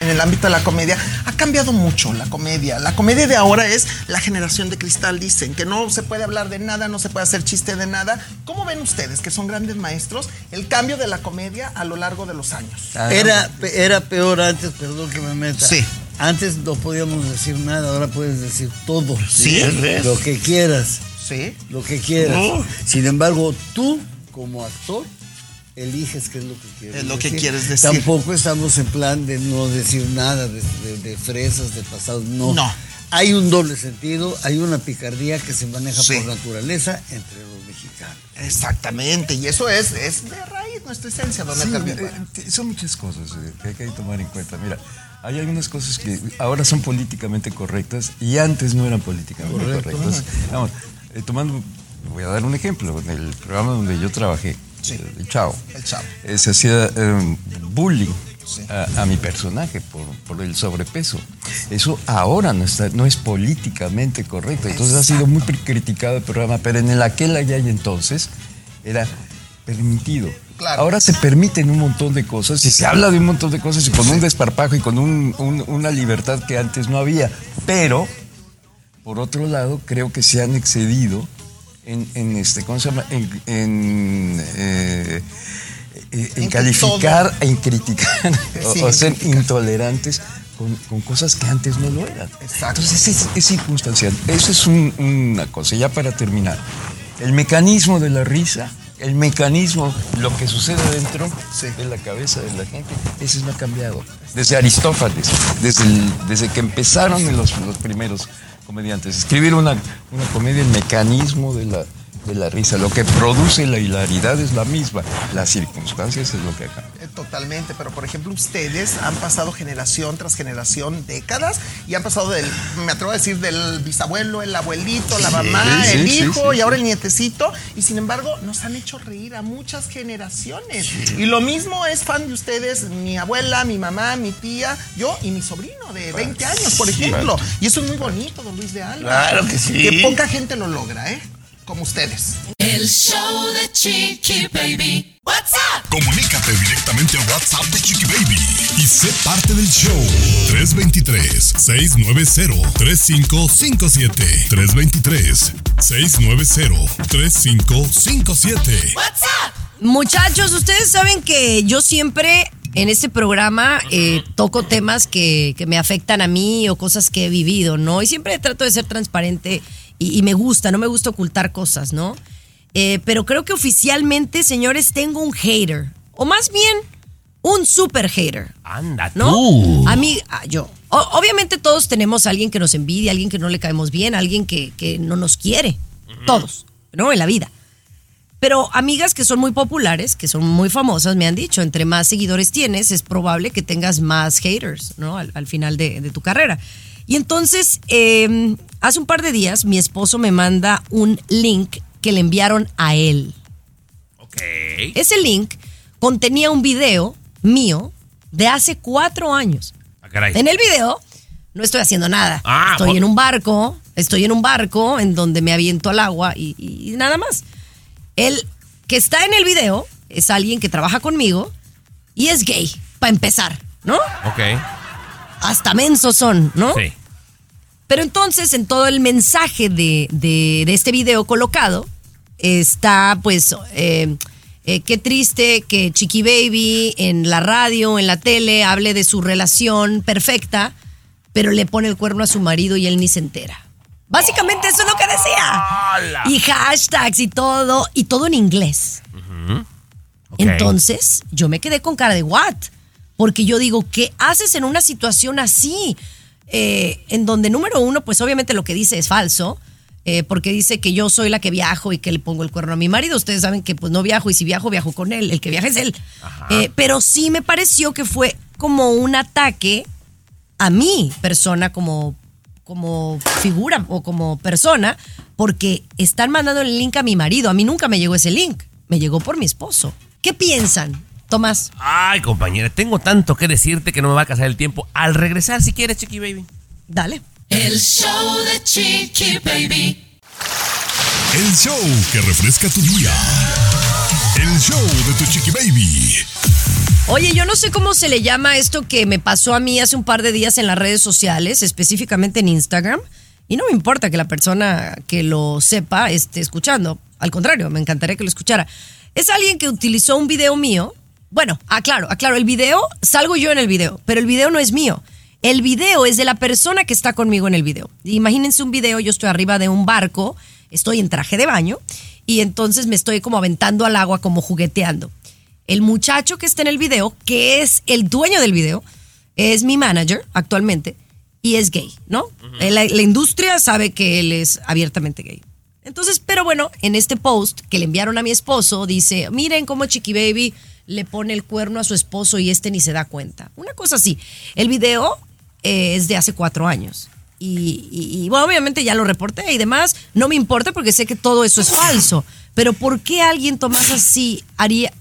En el ámbito de la comedia ha cambiado mucho la comedia. La comedia de ahora es la generación de cristal, dicen, que no se puede hablar de nada, no se puede hacer chiste de nada. ¿Cómo ven ustedes, que son grandes maestros, el cambio de la comedia a lo largo de los años? Era, pe- era peor antes, perdón que me meta. Sí. Antes no podíamos decir nada, ahora puedes decir todo. Sí, es verdad. Lo que quieras. Sí. Lo que quieras. Oh. Sin embargo, tú, como actor, eliges qué es lo que quieres Es lo que decir. quieres decir. Tampoco estamos en plan de no decir nada de, de- de fresas, de pasado. No. No. Hay un doble sentido, hay una picardía que se maneja Sí. por naturaleza entre los mexicanos. Exactamente, y eso es, es de raíz nuestra esencia, don Sí, eh, eh, son muchas cosas eh, que hay que tomar en cuenta. Mira, hay algunas cosas que ahora son políticamente correctas y antes no eran políticamente Correcto. correctas. Vamos, eh, tomando, voy a dar un ejemplo. En el programa donde yo trabajé, eh, el Chavo, El chavo. eh, se hacía eh, bullying a, a mi personaje por, por el sobrepeso. Eso ahora no, está, no es políticamente correcto. Entonces ha sido muy criticado el programa, pero en el aquel allá y entonces era permitido. Claro. Ahora se permiten un montón de cosas y se habla de un montón de cosas y con un desparpajo y con un- un- una libertad que antes no había. Pero, por otro lado, creo que se han excedido en, en este, ¿cómo se llama? En, en, eh, eh, en En calificar, criticar o, Sí, ser criticar. intolerantes con, con cosas que antes no lo eran. Exacto. Entonces es, es circunstancial. Eso es un- una cosa. Ya para terminar, el mecanismo de la risa, el mecanismo, lo que sucede dentro de la cabeza de la gente, ese no ha cambiado. Desde Aristófanes, desde, el- desde que empezaron los, los primeros comediantes. Escribir una, una comedia, el mecanismo de la, de la risa, lo que produce la hilaridad es la misma. Las circunstancias es lo que. Eh, Totalmente, pero por ejemplo ustedes han pasado generación tras generación, décadas, y han pasado del, me atrevo a decir, del bisabuelo, el abuelito, la mamá, sí, el sí, hijo sí, y ahora el nietecito, y sin embargo nos han hecho reír a muchas generaciones. Y lo mismo es fan de ustedes, mi abuela, mi mamá, mi tía, yo y mi sobrino de 20 años, por ejemplo. Y eso es muy bonito, don Luis de Alba. Claro que sí. Que poca gente lo logra, ¿eh? Como ustedes. El show de Chiqui Baby. What's up? Comunícate directamente al WhatsApp de Chiqui Baby y sé parte del show. 323-690-3557. 323-690-3557. What's up? Muchachos, ustedes saben que yo siempre en este programa eh, toco temas que, que me afectan a mí o cosas que he vivido, ¿no? Y siempre trato de ser transparente y, y me gusta, no me gusta ocultar cosas, ¿no? Eh, pero creo que oficialmente, señores, tengo un hater. O más bien, un super hater. Anda, ¿no? tú. A mí, yo. O- obviamente todos tenemos a alguien que nos envidia, alguien que no le caemos bien, alguien que, que no nos quiere. Todos, ¿no? En la vida. Pero amigas que son muy populares, que son muy famosas, me han dicho, entre más seguidores tienes, es probable que tengas más haters, ¿no? Al, al final de, de tu carrera. Y entonces, eh, hace un par de días, mi esposo me manda un link que le enviaron a él. Ok. Ese link contenía un video mío de hace cuatro años. Ah, caray. En el video no estoy haciendo nada. Ah, estoy en un barco, estoy en un barco en donde me aviento al agua y, y nada más. El que está en el video es alguien que trabaja conmigo y es gay, para empezar, ¿no? Ok. Hasta mensos son, ¿no? Sí. Pero entonces en todo el mensaje de, de- de este video colocado está pues, eh, eh, qué triste que Chiqui Baby en la radio, en la tele, hable de su relación perfecta, pero le pone el cuerno a su marido y él ni se entera. Básicamente eso es lo que decía. Y hashtags y todo, y todo en inglés. Entonces, yo me quedé con cara de what? Porque yo digo, ¿qué haces en una situación así? Eh, en donde, número uno, pues obviamente lo que dice es falso. eh, porque dice que yo soy la que viajo y que le pongo el cuerno a mi marido. Ustedes saben que pues no viajo y si viajo, viajo con él. El que viaja es él. Eh, pero sí me pareció que fue como un ataque a mi persona como, como figura o como persona, porque están mandando el link a mi marido. A mí nunca me llegó ese link. Me llegó por mi esposo. ¿Qué piensan? Tomás. Ay, compañera, tengo tanto que decirte que no me va a casar el tiempo. Al regresar, si quieres, Chiqui Baby. Dale. El show de Chiqui Baby. El show que refresca tu día. El show de tu chiqui baby. Oye, yo no sé cómo se le llama esto que me pasó a mí hace un par de días en las redes sociales, específicamente en Instagram. Y no me importa que la persona que lo sepa esté escuchando. Al contrario, me encantaría que lo escuchara. Es alguien que utilizó un video mío. Bueno, aclaro, aclaro, el video, salgo yo en el video, pero el video no es mío. El video es de la persona que está conmigo en el video. Imagínense un video, yo estoy arriba de un barco, estoy en traje de baño y entonces me estoy como aventando al agua, como jugueteando. El muchacho que está en el video, que es el dueño del video, es mi manager actualmente y es gay, ¿no? la, la industria sabe que él es abiertamente gay. Entonces, pero bueno, en este post que le enviaron a mi esposo, dice, miren cómo Chiqui Baby le pone el cuerno a su esposo y este ni se da cuenta. Una cosa así. El video eh, es de hace cuatro años. Y, y- y, bueno, obviamente ya lo reporté y demás. No me importa porque sé que todo eso es falso. Pero ¿por qué alguien, Tomás, así haría...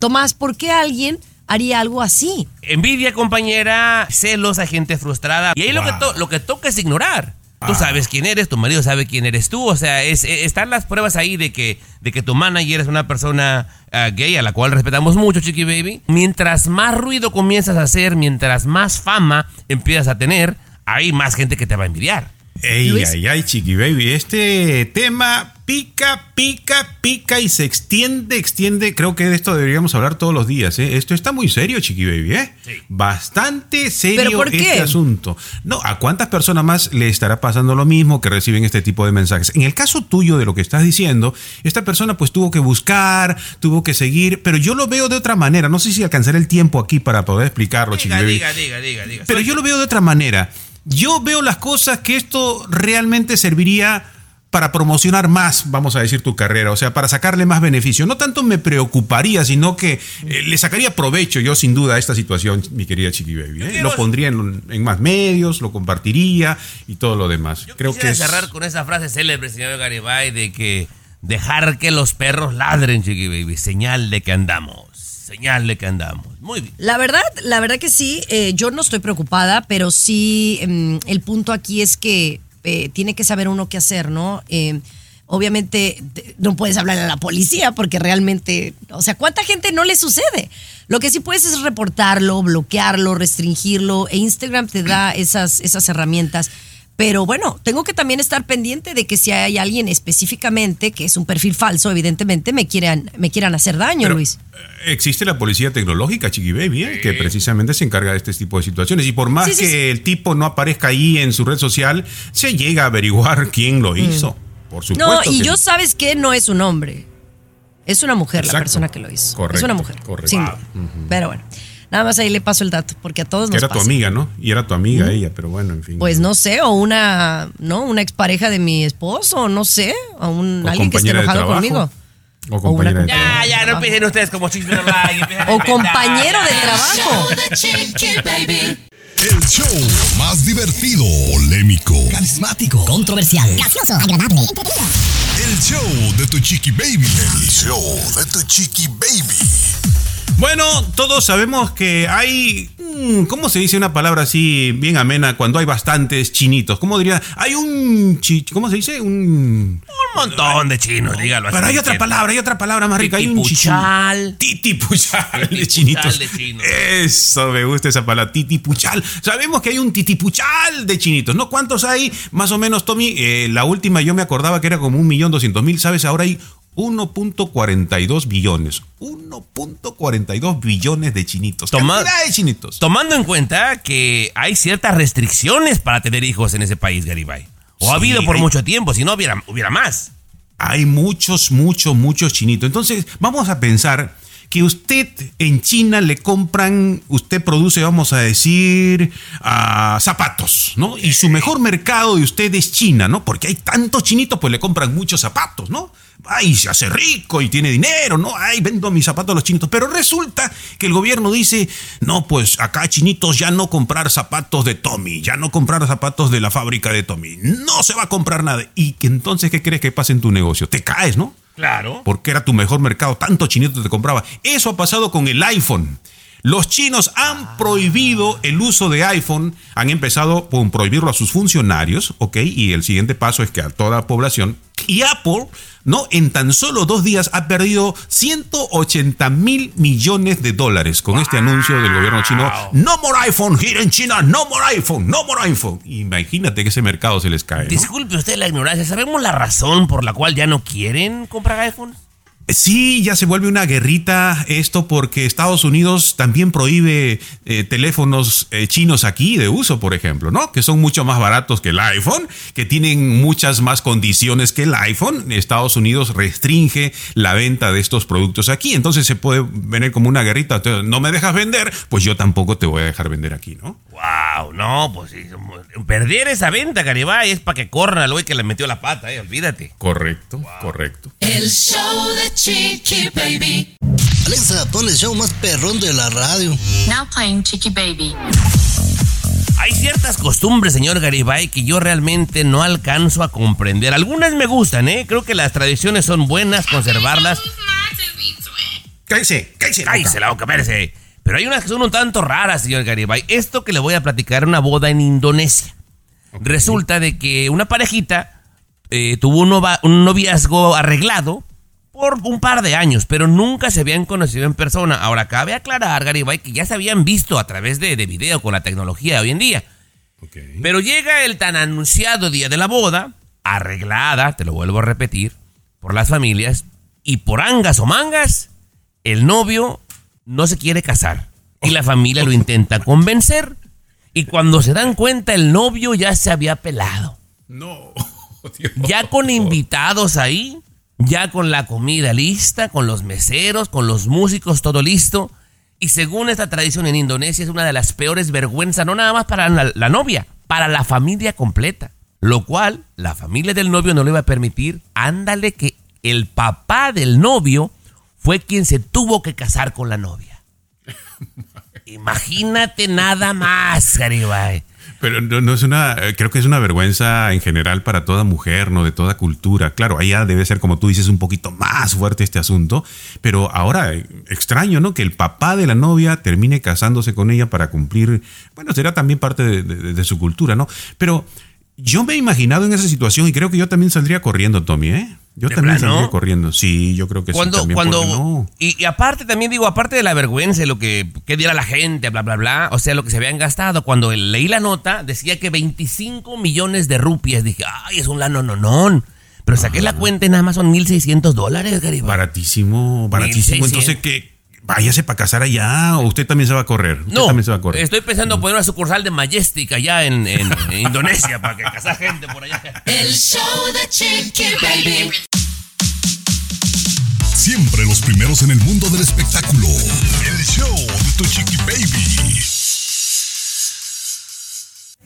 Tomás, ¿por qué alguien haría algo así? Envidia, compañera, celos, a gente frustrada. Y ahí lo, que to- lo que toca es ignorar. Tú sabes quién eres, tu marido sabe quién eres tú. O sea, es, eh, están las pruebas ahí de que, de que tu manager es una persona ah, gay a la cual respetamos mucho, Chiqui Baby. Mientras más ruido comienzas a hacer, mientras más fama empiezas a tener, hay más gente que te va a envidiar. Ey, ay, ay, chiqui baby. Este tema pica, pica, pica y se extiende, extiende. Creo que de esto deberíamos hablar todos los días. ¿eh? Esto está muy serio, chiqui baby. ¿eh? Bastante serio este asunto. No, ¿a cuántas personas más le estará pasando lo mismo que reciben este tipo de mensajes? En el caso tuyo de lo que estás diciendo, esta persona pues tuvo que buscar, tuvo que seguir, pero yo lo veo de otra manera. No sé si alcanzaré el tiempo aquí para poder explicarlo, chiqui baby. diga, diga, diga. Pero yo lo veo de otra manera. Yo veo las cosas que esto realmente serviría para promocionar más, vamos a decir, tu carrera, o sea, para sacarle más beneficio. No tanto me preocuparía, sino que eh, le sacaría provecho yo sin duda a esta situación, mi querida Chiqui Baby. ¿eh? Lo pondría en, en más medios, lo compartiría y todo lo demás. Creo que es... cerrar con esa frase célebre, señor Garibay, de que dejar que los perros ladren, Chiqui Baby, señal de que andamos, señal que andamos. Muy bien. La verdad, la verdad que sí, eh, yo no estoy preocupada, pero sí em, el punto aquí es que eh, tiene que saber uno qué hacer, ¿no? Eh, obviamente te- no puedes hablarle a la policía porque realmente, o sea, ¿cuánta gente no le sucede? Lo que sí puedes es reportarlo, bloquearlo, restringirlo, e Instagram te da esas, esas herramientas. Pero bueno, tengo que también estar pendiente de que si hay alguien específicamente, que es un perfil falso, evidentemente, me quieran, me quieran hacer daño, Pero, Luis. Existe la policía tecnológica, Chiqui Baby, ¿eh? que precisamente se encarga de este tipo de situaciones. Y por más Sí, sí, que sí. el tipo no aparezca ahí en su red social, se llega a averiguar quién lo hizo. Por supuesto. Mm. No, y que yo sí. sabes que no es un hombre. Es una mujer la persona que lo hizo. Correcto, es una mujer. correcto. sin duda. Pero bueno, nada más ahí le paso el dato, porque a todos Que nos era tu amiga, ¿no? Y era tu amiga ella, pero bueno, en fin. Pues no sé, o una, ¿no? Una expareja de mi esposo, no sé, o un O alguien que esté enojado trabajo. conmigo. O compañera de Ya, trabajo. ya, no empiecen ustedes como a O compañero de El trabajo. show de Chiqui Baby. El show más divertido, polémico, Carismático, controversial, gracioso, agradable, el show de tu chiqui baby. El show de tu chiqui baby. Bueno, todos sabemos que hay. mm, ¿Cómo se dice una palabra así bien amena cuando hay bastantes chinitos? ¿Cómo diría? Hay un. chi- ¿Cómo se dice? Un. Un montón de chinos, dígalo así. Pero hay otra palabra, hay otra palabra más rica. Hay un Titipuchal. chichi- Titipuchal de chinitos. de chinos. Eso, me gusta esa palabra. Titipuchal. Sabemos que hay un titipuchal de chinitos. ¿No? ¿Cuántos hay? Más o menos, Tommy. Eh, la última yo me acordaba que era como un millón doscientos mil. ¿Sabes? Ahora hay 1.42 billones. 1.42 billones de chinitos. Toma- de chinitos. Tomando en cuenta que hay ciertas restricciones para tener hijos en ese país, Garibay. O ha habido por hay- mucho tiempo, si no hubiera, hubiera más. Hay muchos, muchos, muchos chinitos. Entonces, vamos a pensar que usted en China le compran, usted produce, vamos a decir, zapatos, ¿no? Y su mejor mercado de usted es China, ¿no? Porque hay tantos chinitos, pues le compran muchos zapatos, ¿no? Ay, se hace rico y tiene dinero, ¿no? Ay, vendo mis zapatos a los chinitos. Pero resulta que el gobierno dice, no, pues acá chinitos ya no comprar zapatos de Tommy, ya no comprar zapatos de la fábrica de Tommy, no se va a comprar nada. Y entonces, ¿qué crees que pasa en tu negocio? Te caes, ¿no? Claro. Porque era tu mejor mercado, tanto chinito te compraba. Eso ha pasado con el iPhone. Los chinos han prohibido el uso de iPhone, han empezado por prohibirlo a sus funcionarios, ¿ok? Y el siguiente paso es que a toda la población. Y Apple, ¿no? En tan solo dos días ha perdido 180 mil millones de dólares con este anuncio del gobierno chino. No more iPhone here en China, no more iPhone, no more iPhone. Imagínate que ese mercado se les cae. ¿no? Disculpe usted la ignorancia, ¿sabemos la razón por la cual ya no quieren comprar iPhone? Sí, ya se vuelve una guerrita esto porque Estados Unidos también prohíbe eh, teléfonos eh, chinos aquí de uso, por ejemplo, ¿no? Que son mucho más baratos que el iPhone, que tienen muchas más condiciones que el iPhone. Estados Unidos restringe la venta de estos productos aquí, entonces se puede venir como una guerrita. Entonces, no me dejas vender, pues yo tampoco te voy a dejar vender aquí, ¿no? Wow, no, pues sí, perder esa venta, Garibay, es para que corran al güey que le metió la pata, eh, olvídate. Correcto, correcto. El show de Chiqui Baby. Alexa, pon el show más perrón de la radio. Now playing Chiqui Baby. Hay ciertas costumbres, señor Garibay, que yo realmente no alcanzo a comprender. Algunas me gustan, ¿eh? Creo que las tradiciones son buenas, conservarlas. Cállese, cállese. Cállese la boca, espérese. Pero hay unas que son un tanto raras, señor Garibay. Esto que le voy a platicar una boda en Indonesia. Resulta de que una parejita eh, tuvo un, nova- un noviazgo arreglado por un par de años, pero nunca se habían conocido en persona. Ahora, cabe aclarar, Garibay, que ya se habían visto a través de, de video con la tecnología de hoy en día. Pero llega el tan anunciado día de la boda, arreglada, te lo vuelvo a repetir, por las familias, y por angas o mangas, el novio no se quiere casar. Y la familia lo intenta convencer. Y cuando se dan cuenta, el novio ya se había pelado. No. Ya con invitados ahí, ya con la comida lista, con los meseros, con los músicos, todo listo. Y según esta tradición en Indonesia es una de las peores vergüenzas, no nada más para la, la novia, para la familia completa. Lo cual la familia del novio no le iba a permitir. Ándale que el papá del novio fue quien se tuvo que casar con la novia. Imagínate nada más, Garibay. Pero no, no es una, eh, creo que es una vergüenza en general para toda mujer, ¿no? De toda cultura. Claro, allá debe ser, como tú dices, un poquito más fuerte este asunto. Pero ahora, eh, extraño, ¿no? Que el papá de la novia termine casándose con ella para cumplir, bueno, será también parte de, de- de su cultura, ¿no? Pero yo me he imaginado en esa situación y creo que yo también saldría corriendo, Tommy, ¿eh? Yo ¿De también saldría corriendo. Sí, yo creo que cuando, sí. También, cuando, no. y, y aparte también digo, aparte de la vergüenza, de lo que, que diera la gente, bla, bla, bla, o sea, lo que se habían gastado, cuando leí la nota, decía que 25 millones de rupias, dije, ay, es un lano nonón. Pero saqué la cuenta y nada más son 1.600 dólares, Garibay. Baratísimo, baratísimo. 1600. Entonces, que váyase para casar allá o usted también se va a correr. Usted No, también se va a correr. estoy pensando poner una sucursal de Majestic allá en, en- en Indonesia para que casar gente por allá. El show de Chiqui Baby. Siempre los primeros en el mundo del espectáculo. El show de tu chiqui baby.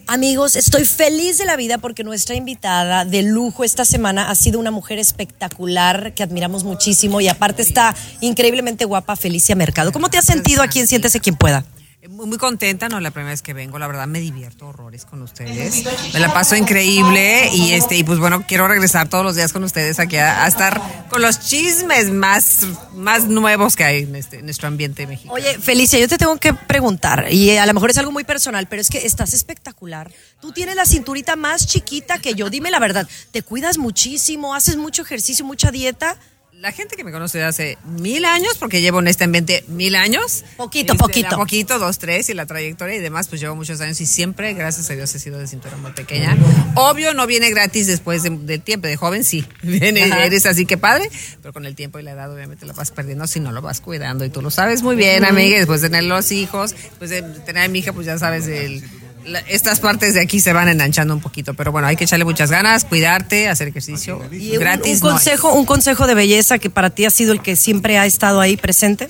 Amigos, estoy feliz de la vida porque nuestra invitada de lujo esta semana ha sido una mujer espectacular que admiramos muchísimo y aparte está increíblemente guapa, Felicia Mercado. ¿Cómo te has sentido aquí en Siéntese quien pueda? Muy, muy contenta, no la primera vez que vengo, la verdad me divierto horrores con ustedes. Me la paso increíble y este y pues bueno, quiero regresar todos los días con ustedes aquí a, a estar con los chismes más, más nuevos que hay en, este, en nuestro ambiente mexicano. Oye, Felicia, yo te tengo que preguntar, y a lo mejor es algo muy personal, pero es que estás espectacular. Tú tienes la cinturita más chiquita que yo. Dime la verdad, ¿te cuidas muchísimo? ¿Haces mucho ejercicio, mucha dieta? La gente que me conoce de hace mil años, porque llevo en este ambiente mil años. Poquito, Este, poquito. Poquito, dos, tres, y la trayectoria y demás, pues llevo muchos años y siempre, gracias a Dios, he sido de cintura muy pequeña. Obvio, no viene gratis después de- del tiempo, de joven sí. Viene, eres así que padre, pero con el tiempo y la edad obviamente la vas perdiendo si no lo vas cuidando y tú lo sabes muy bien, amiga, después de tener los hijos, después de tener a mi hija, pues ya sabes, el- la- estas partes de aquí se van enanchando un poquito, pero bueno, hay que echarle muchas ganas, cuidarte, hacer ejercicio Y un- gratis. un, consejo, un consejo de belleza que para ti ha sido el que siempre ha estado ahí presente.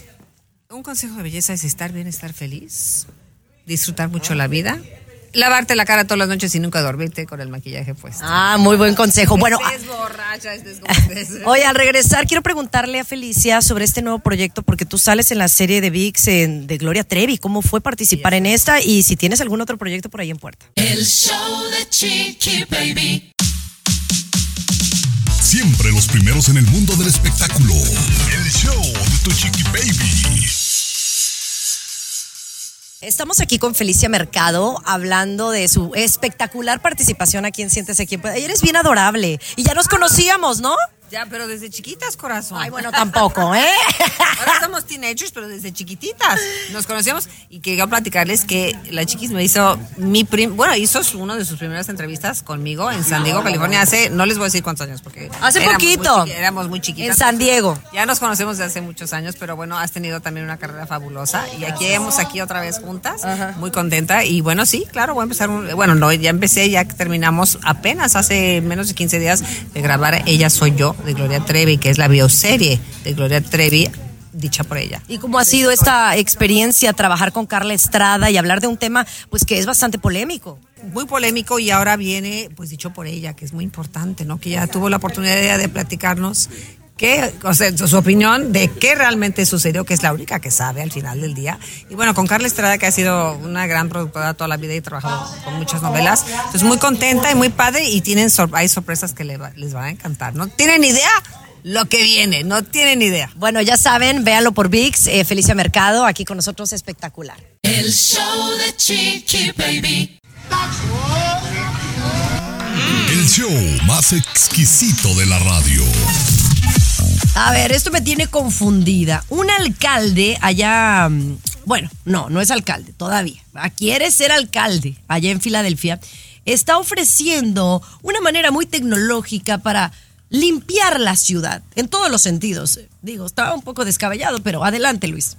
Un consejo de belleza es estar bien, estar feliz, disfrutar mucho la vida, lavarte la cara todas las noches y nunca dormirte con el maquillaje puesto. Ah, muy buen consejo. Bueno, es borracha, es desgomez. Oye, al regresar, quiero preguntarle a Felicia sobre este nuevo proyecto, porque tú sales en la serie de VIX en- de Gloria Trevi. ¿Cómo fue participar en esta? Y si tienes algún otro proyecto por ahí en puerta. El show de Chiqui Baby. Siempre los primeros en el mundo del espectáculo. El show de tu chiqui baby. Estamos aquí con Felicia Mercado hablando de su espectacular participación aquí en Siéntese Puede. Eres bien adorable y ya nos conocíamos, ¿no? Ya, pero desde chiquitas, corazón. Ay, bueno, tampoco, ¿eh? Ahora somos teenagers, pero desde chiquititas nos conocíamos y quería platicarles que la chiquis me hizo mi prim, bueno, hizo una de sus primeras entrevistas conmigo en San Diego, California, hace, no les voy a decir cuántos años, porque Hace éramos poquito. muy éramos muy chiquitas. En San Diego. Ya nos conocemos desde hace muchos años, pero bueno, has tenido también una carrera fabulosa y aquí hemos aquí otra vez juntas, muy contenta y bueno, sí, claro, voy a empezar, un- bueno, no, ya empecé, ya terminamos apenas hace menos de 15 días de grabar Ella Soy Yo de Gloria Trevi, que es la bioserie de Gloria Trevi dicha por ella. ¿Y cómo ha sido esta experiencia trabajar con Carla Estrada y hablar de un tema pues que es bastante polémico? Muy polémico y ahora viene, pues dicho por ella, que es muy importante, ¿no? Que ya tuvo la oportunidad de platicarnos qué, o sea, su, su opinión de qué realmente sucedió, que es la única que sabe al final del día. Y bueno, con Carla Estrada, que ha sido una gran productora toda la vida y trabajado con muchas novelas, pues muy contenta y muy padre y tienen sor- hay sorpresas que le va- les van a encantar. No tienen idea lo que viene, no tienen idea. Bueno, ya saben, véanlo por VIX, eh, Felicia Mercado, aquí con nosotros, espectacular. El show de Chiqui Baby. El show más exquisito de la radio. A ver, esto me tiene confundida. Un alcalde allá, mm, bueno, no, no es alcalde todavía. Ah, Quiere ser alcalde allá en Filadelfia. Está ofreciendo una manera muy tecnológica para limpiar la ciudad, en todos los sentidos. Digo, estaba un poco descabellado, pero adelante, Luis.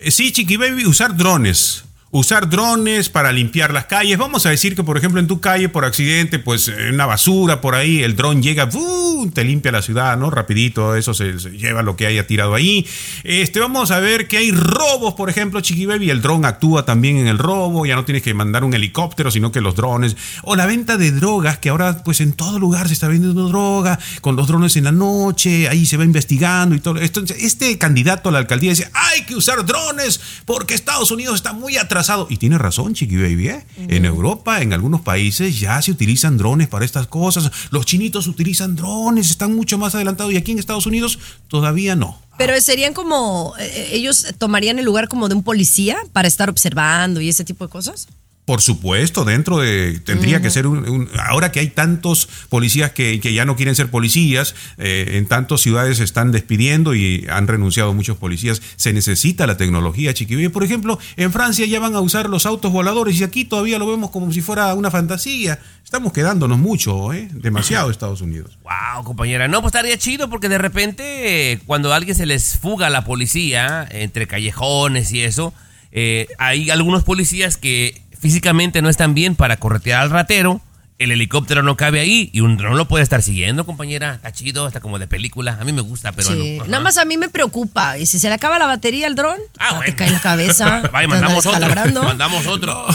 Eh, Sí, Chiqui Baby, usar drones. Usar drones para limpiar las calles. Vamos a decir que, por ejemplo, en tu calle, por accidente, pues una basura por ahí, el dron llega, ¡fu! te limpia la ciudad, ¿no? Rapidito, eso se, lleva lo que haya tirado ahí. Este, vamos a ver que hay robos, por ejemplo, Chiqui Baby, el dron actúa también en el robo, ya no tienes que mandar un helicóptero, sino que los drones. O la venta de drogas, que ahora, pues en todo lugar se está vendiendo droga, con los drones en la noche, ahí se va investigando y todo. Esto, este candidato a la alcaldía dice, hay que usar drones porque Estados Unidos está muy atrasado. Y tiene razón, Chiqui Baby, ¿eh? En Europa, en algunos países, ya se utilizan drones para estas cosas. Los chinitos utilizan drones, están mucho más adelantados. Y aquí en Estados Unidos todavía no. Pero serían como, eh, ellos tomarían el lugar como de un policía para estar observando y ese tipo de cosas. Por supuesto, dentro de. Tendría que ser un, un- Ahora que hay tantos policías que, que ya no quieren ser policías, eh, en tantas ciudades se están despidiendo y han renunciado muchos policías. Se necesita la tecnología, chiquibé. Por ejemplo, en Francia ya van a usar los autos voladores y aquí todavía lo vemos como si fuera una fantasía. Estamos quedándonos mucho, ¿eh? Demasiado Estados Unidos. Wow, compañera. No, pues estaría chido porque de repente cuando a alguien se les fuga la policía entre callejones y eso, eh, hay algunos policías que físicamente no están bien para corretear al ratero. El helicóptero no cabe ahí y un dron lo puede estar siguiendo, compañera. Está chido, está como de película. A mí me gusta, pero Sí, no. Nada más a mí me preocupa. Y si se le acaba la batería al dron, Ah, te cae en la cabeza. Vaya, mandamos otro. Mandamos otro.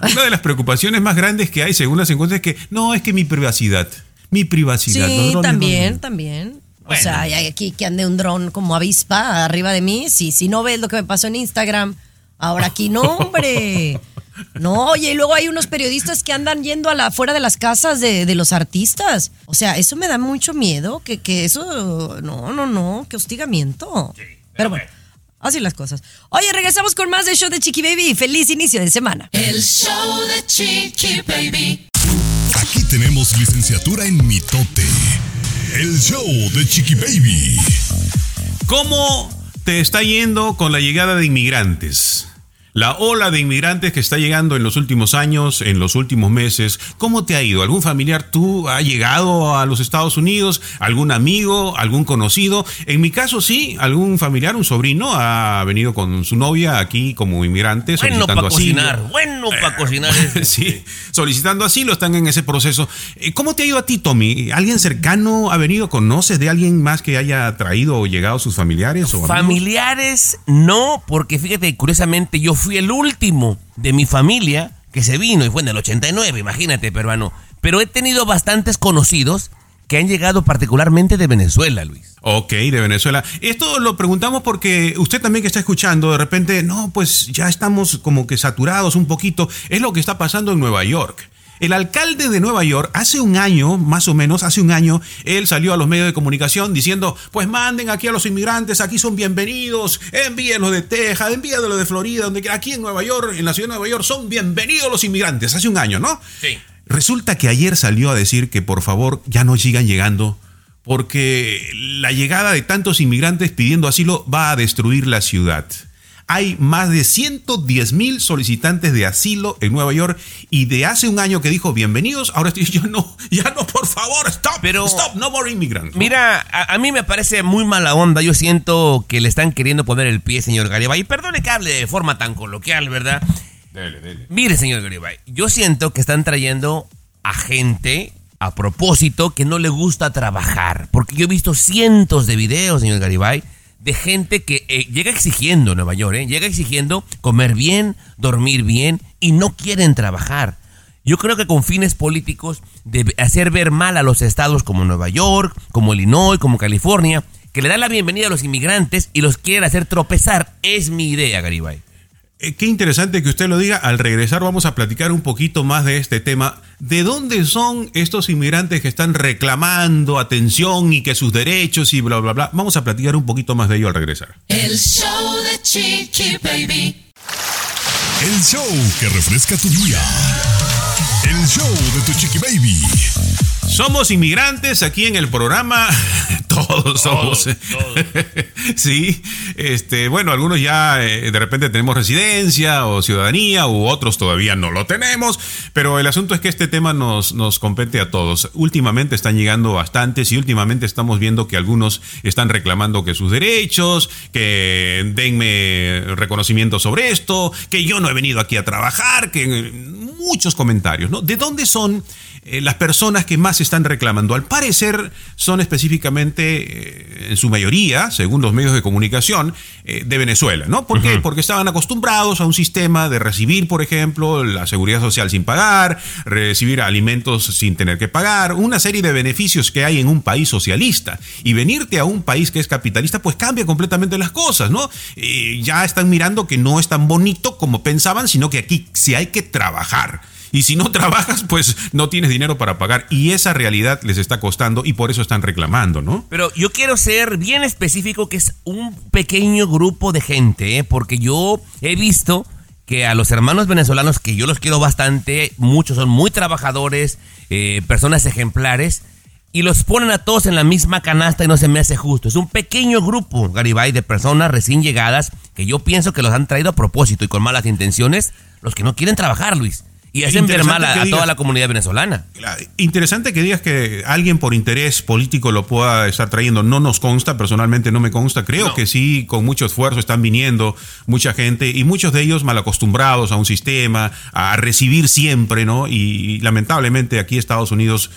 Una de las preocupaciones más grandes que hay, según las encuestas, es que no, es que mi privacidad. Mi privacidad. Sí, drones también, no- también. O sea, hay aquí que ande un dron como avispa arriba de mí. Si, si no ves lo que me pasó en Instagram, ahora aquí no, hombre. No, oye, y luego hay unos periodistas que andan yendo a la fuera de las casas de, de los artistas. O sea, eso me da mucho miedo, que, que eso, no, no, no, qué hostigamiento. pero bueno, así las cosas. Oye, regresamos con más de show de Chiqui Baby. Feliz inicio de semana. El show de Chiqui Baby. Aquí tenemos licenciatura en mitote. El show de Chiqui Baby. ¿Cómo te está yendo con la llegada de inmigrantes? La ola de inmigrantes que está llegando en los últimos años, en los últimos meses, ¿cómo te ha ido? ¿Algún familiar tú ha llegado a los Estados Unidos? ¿Algún amigo? ¿Algún conocido? En mi caso sí, algún familiar, un sobrino ha venido con su novia aquí como inmigrante Bueno solicitando para asilo. cocinar, bueno para cocinar. eso. sí, solicitando asilo, están en ese proceso. Eh, ¿Cómo te ha ido a ti, Tommy? ¿Alguien cercano ha venido? ¿Conoces de alguien más que haya traído o llegado sus familiares? O amigos? Familiares no, porque fíjate, curiosamente yo fui el último de mi familia que se vino y fue en el 89, imagínate, peruano. Pero he tenido bastantes conocidos que han llegado particularmente de Venezuela, Luis. Ok, de Venezuela. Esto lo preguntamos porque usted también que está escuchando, de repente, no, pues ya estamos como que saturados un poquito. Es lo que está pasando en Nueva York. El alcalde de Nueva York, hace un año, más o menos, hace un año, él salió a los medios de comunicación diciendo, pues manden aquí a los inmigrantes, aquí son bienvenidos, envíenlos de Texas, envíenlos de Florida, donde quiera. aquí en Nueva York, en la ciudad de Nueva York, son bienvenidos los inmigrantes, hace un año, ¿no? Sí. Resulta que ayer salió a decir que por favor ya no sigan llegando porque la llegada de tantos inmigrantes pidiendo asilo va a destruir la ciudad. Hay más de 110 mil solicitantes de asilo en Nueva York y de hace un año que dijo bienvenidos, ahora estoy yo no, ya no, por favor, stop, stop, no more immigrants. ¿no? Mira, a, a mí me parece muy mala onda. Yo siento que le están queriendo poner el pie, señor Garibay. Y perdone que hable de forma tan coloquial, ¿verdad? Dele, dele. Mire, señor Garibay, yo siento que están trayendo a gente a propósito que no le gusta trabajar. Porque yo he visto cientos de videos, señor Garibay, de gente que eh, llega exigiendo Nueva York, ¿eh? llega exigiendo comer bien, dormir bien y no quieren trabajar. Yo creo que con fines políticos de hacer ver mal a los estados como Nueva York, como Illinois, como California, que le dan la bienvenida a los inmigrantes y los quieren hacer tropezar, es mi idea, Garibay. Eh, qué interesante que usted lo diga. Al regresar vamos a platicar un poquito más de este tema. ¿De dónde son estos inmigrantes que están reclamando atención y que sus derechos y bla, bla, bla? Vamos a platicar un poquito más de ello al regresar. El show de Chiqui Baby. El show que refresca tu día. El show de tu chiqui baby. Somos inmigrantes aquí en el programa. Todos somos. sí. Este, bueno, algunos ya eh, de repente tenemos residencia o ciudadanía, u otros todavía no lo tenemos. Pero el asunto es que este tema nos, nos compete a todos. Últimamente están llegando bastantes y últimamente estamos viendo que algunos están reclamando que sus derechos, que denme reconocimiento sobre esto, que yo no he venido aquí a trabajar, que muchos comentarios, ¿no? ¿De dónde son eh, las personas que más están reclamando? Al parecer son específicamente, eh, en su mayoría, según los medios de comunicación, eh, de Venezuela, ¿no? ¿Por qué? Porque estaban acostumbrados a un sistema de recibir, por ejemplo, la seguridad social sin pagar, recibir alimentos sin tener que pagar, una serie de beneficios que hay en un país socialista. Y venirte a un país que es capitalista, pues cambia completamente las cosas, ¿no? Eh, ya están mirando que no es tan bonito como pensaban, sino que aquí sí hay que trabajar. Y si no trabajas, pues no tienes dinero para pagar. Y esa realidad les está costando y por eso están reclamando, ¿no? Pero yo quiero ser bien específico que es un pequeño grupo de gente, ¿eh? porque yo he visto que a los hermanos venezolanos, que yo los quiero bastante, muchos son muy trabajadores, eh, personas ejemplares, y los ponen a todos en la misma canasta y no se me hace justo. Es un pequeño grupo, Garibay, de personas recién llegadas que yo pienso que los han traído a propósito y con malas intenciones, los que no quieren trabajar, Luis. Y hacen ver mal a, Interesante que a toda digas- la comunidad venezolana. Interesante que digas que alguien por interés político lo pueda estar trayendo. No nos consta, personalmente no me consta. Creo que sí, con mucho esfuerzo están viniendo mucha gente y muchos de ellos mal acostumbrados a un sistema, a recibir siempre, ¿no? Y, y lamentablemente aquí Estados Unidos,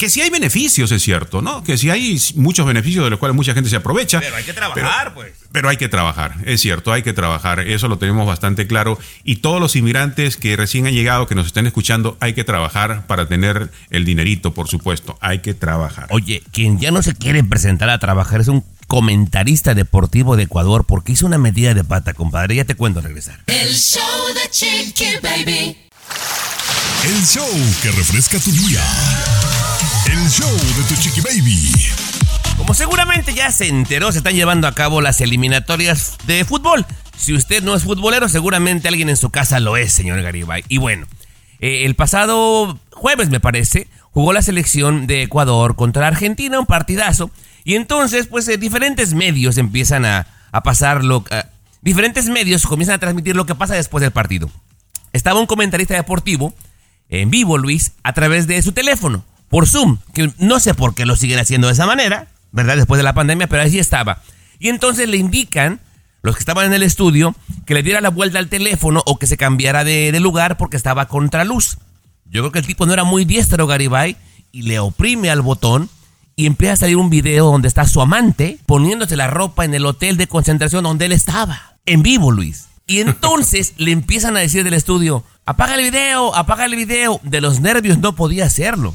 que sí hay beneficios, es cierto, ¿no? Que sí hay muchos beneficios de los cuales mucha gente se aprovecha. Pero hay que trabajar, pues. Pero hay que trabajar, es cierto, hay que trabajar, eso lo tenemos bastante claro. Y todos los inmigrantes que recién han llegado, que nos estén escuchando, hay que trabajar para tener el dinerito, por supuesto, hay que trabajar. Oye, quien ya no se quiere presentar a trabajar es un comentarista deportivo de Ecuador porque hizo una medida de pata, compadre. Ya te cuento al regresar. El show de Chiqui Baby. El show que refresca tu día. El show de tu chiqui baby. Como seguramente ya se enteró, se están llevando a cabo las eliminatorias de fútbol. Si usted no es futbolero, seguramente alguien en su casa lo es, señor Garibay. Y bueno, eh, el pasado jueves, me parece, jugó la selección de Ecuador contra Argentina, un partidazo. Y entonces, pues, eh, diferentes medios empiezan a, pasarlo. a- diferentes medios comienzan a transmitir lo que pasa después del partido. Estaba un comentarista deportivo en vivo, Luis, a través de su teléfono, por Zoom, que no sé por qué lo siguen haciendo de esa manera, ¿verdad? Después de la pandemia, pero así estaba. Y entonces le indican, los que estaban en el estudio, que le diera la vuelta al teléfono o que se cambiara de, de lugar porque estaba contra luz. Yo creo que el tipo no era muy diestro, Garibay, y le oprime al botón y empieza a salir un video donde está su amante poniéndose la ropa en el hotel de concentración donde él estaba. En vivo, Luis. Y entonces le empiezan a decir del estudio, apaga el video, apaga el video. De los nervios no podía hacerlo.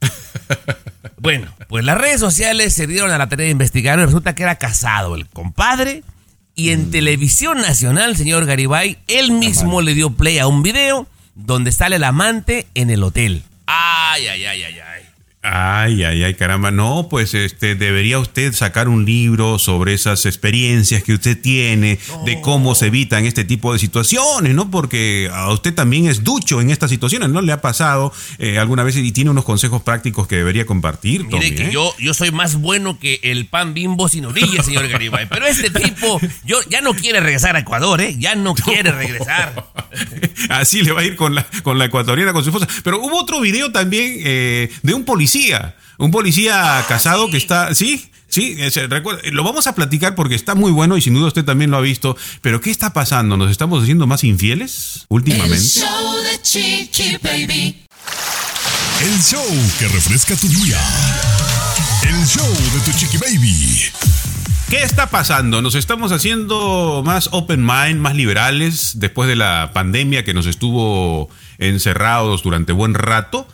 Bueno, pues las redes sociales se dieron a la tarea de investigar y resulta que era casado el compadre. Y en televisión nacional, señor Garibay, él mismo le dio play a un video donde sale el amante en el hotel. Ay, ay, ay, ay, ay. Ay, ay, ay, caramba. No, pues este debería usted sacar un libro sobre esas experiencias que usted tiene, de cómo se evitan este tipo de situaciones, ¿no? Porque a usted también es ducho en estas situaciones, ¿no? Le ha pasado eh, alguna vez y tiene unos consejos prácticos que debería compartir. Mire Tommy, que ¿eh? yo, yo soy más bueno que el pan bimbo sin orilla, señor Garibay. Pero este tipo yo, ya no quiere regresar a Ecuador, ¿eh? Ya no quiere regresar. Así le va a ir con la, con la ecuatoriana, con su esposa. Pero hubo otro video también eh, de un policía, un policía casado que está, ¿sí? Sí, ese, recuerda- lo vamos a platicar porque está muy bueno y sin duda usted también lo ha visto. Pero ¿qué está pasando? ¿Nos estamos haciendo más infieles últimamente? El show de Chiqui Baby. El show que refresca tu día. El show de tu chiqui baby. ¿Qué está pasando? Nos estamos haciendo más open mind, más liberales después de la pandemia que nos estuvo encerrados durante buen rato.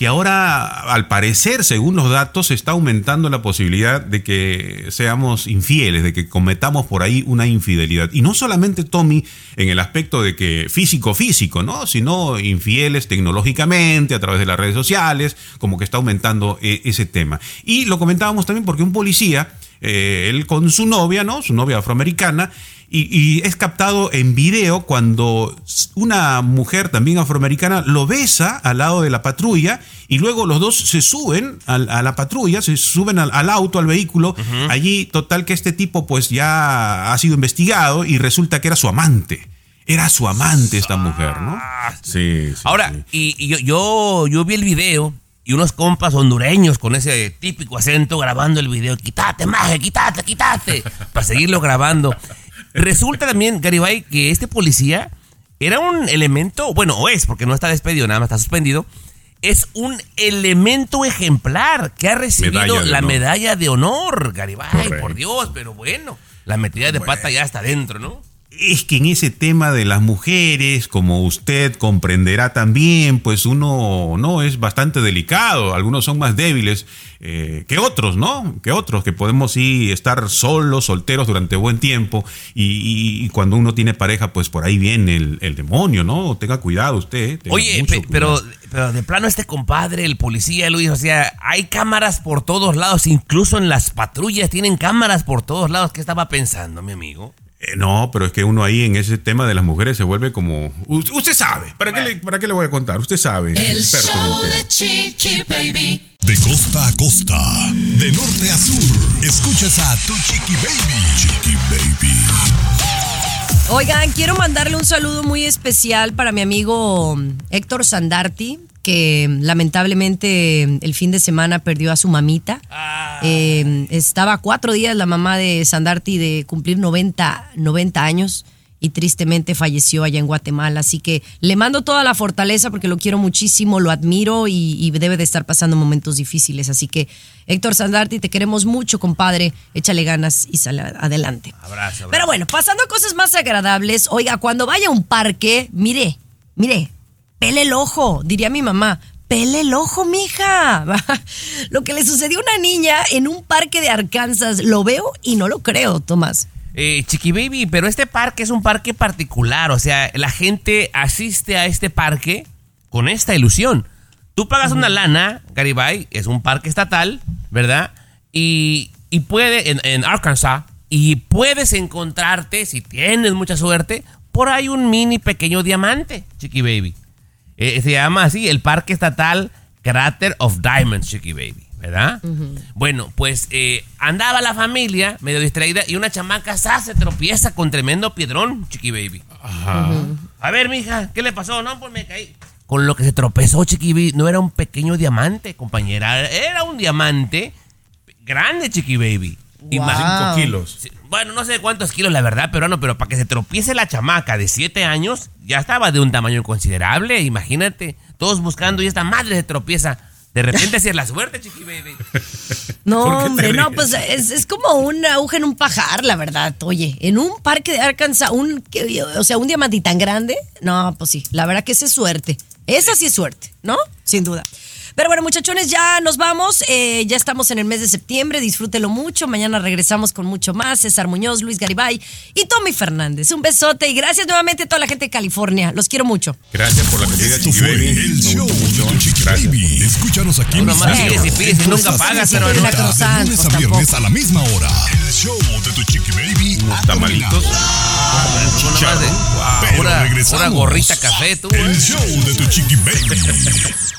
Que ahora, al parecer, según los datos, está aumentando la posibilidad de que seamos infieles, de que cometamos por ahí una infidelidad. Y no solamente, Tommy, en el aspecto de que físico-físico, ¿no? Sino infieles tecnológicamente, a través de las redes sociales, como que está aumentando eh, ese tema. Y lo comentábamos también porque un policía eh, él con su novia, ¿no? Su novia afroamericana, y, y es captado en video cuando una mujer también afroamericana lo besa al lado de la patrulla y luego los dos se suben a, la patrulla, se suben al, al auto, al vehículo. Allí, total que este tipo pues ya ha sido investigado y resulta que era su amante. Era su amante esta mujer, ¿no? Sí. sí, Ahora, y, y yo, yo, yo vi el video y unos compas hondureños con ese típico acento grabando el video. Quítate, maje, quítate, quítate. para seguirlo grabando. Resulta también, Garibay, que este policía era un elemento, bueno, o es, porque no está despedido, nada más está suspendido. Es un elemento ejemplar que ha recibido Medalla la honor. medalla de honor, Garibay, Correcto. por Dios, pero bueno, la metida de pata ya está dentro, ¿no? Es que en ese tema de las mujeres, como usted comprenderá también, pues uno no es bastante delicado. Algunos son más débiles eh, que otros, ¿no? Que otros, que podemos sí estar solos, solteros durante buen tiempo. Y, y- y cuando uno tiene pareja, pues por ahí viene el, el demonio, ¿no? Tenga cuidado usted. tenga Oye, pe- cuidado. pero, pero de plano este compadre, el policía Luis, o sea, hay cámaras por todos lados, incluso en las patrullas tienen cámaras por todos lados. ¿Qué estaba pensando, mi amigo? Eh, no, pero es que uno ahí en ese tema de las mujeres se vuelve como. Usted sabe. ¿Para qué, le, ¿Para qué le voy a contar? Usted sabe. El show de Chiqui Baby. De costa a costa, de norte a sur, escuchas a tu chiqui baby. Chiqui baby. Oigan, quiero mandarle un saludo muy especial para mi amigo Héctor Sandarti, que lamentablemente el fin de semana perdió a su mamita. Eh, estaba cuatro días la mamá de Sandarti de cumplir 90, 90 años y tristemente falleció allá en Guatemala. Así que le mando toda la fortaleza porque lo quiero muchísimo, lo admiro y, y debe de estar pasando momentos difíciles. Así que Héctor Sandarti, te queremos mucho, compadre. Échale ganas y sale adelante. Abrazo, Pero bueno, pasando a cosas más agradables, oiga, cuando vaya a un parque, mire, mire, pele el ojo, diría mi mamá. Pele el ojo, mija. Lo que le sucedió a una niña en un parque de Arkansas, lo veo y no lo creo, Tomás. Eh, Chiqui Baby, pero este parque es un parque particular, o sea, la gente asiste a este parque con esta ilusión. Tú pagas una lana, Garibay, es un parque estatal, ¿verdad? Y, y puede, en, en Arkansas, y puedes encontrarte, si tienes mucha suerte, por ahí un mini pequeño diamante, Chiqui Baby. Eh, se llama así, el Parque Estatal Crater of Diamonds, Chiqui Baby. ¿verdad? Bueno, pues eh, andaba la familia medio distraída y una chamaca ¡zas! se tropieza con tremendo piedrón, Chiqui Baby. A ver, mija, ¿qué le pasó? No, pues me caí. Con lo que se tropezó, Chiqui Baby, no era un pequeño diamante, compañera, era un diamante grande, Chiqui Baby. Wow. Cinco kilos. Sí, Bueno, no sé cuántos kilos, la verdad, pero no, pero para que se tropiece la chamaca de 7 años, ya estaba de un tamaño considerable, imagínate. Todos buscando y esta madre se tropieza. De repente si es la suerte, Chiqui Baby. No, ¿Por qué te hombre, no, pues es, es como una aguja en un pajar, la verdad. Oye, en un parque de Arkansas, un, que- o sea, un diamante tan grande, no, pues sí, la verdad que esa es suerte. Esa sí es suerte, ¿no? Sin duda. Pero bueno, muchachones, ya nos vamos. eh, ya estamos en el mes de septiembre. Disfrútelo mucho. Mañana regresamos con mucho más. César Muñoz, Luis Garibay y Tommy Fernández. Un besote y gracias nuevamente a toda la gente de California. Los quiero mucho. Gracias por la Baby. el show de tu Chiqui Baby. Escúchanos aquí En nunca pagas, pero no. De lunes a viernes a la misma hora. El show de tu Chiqui Baby. Unos tamalitos. Regresamos. pura gorrita café, tú, El eh. show de tu Chiqui Baby.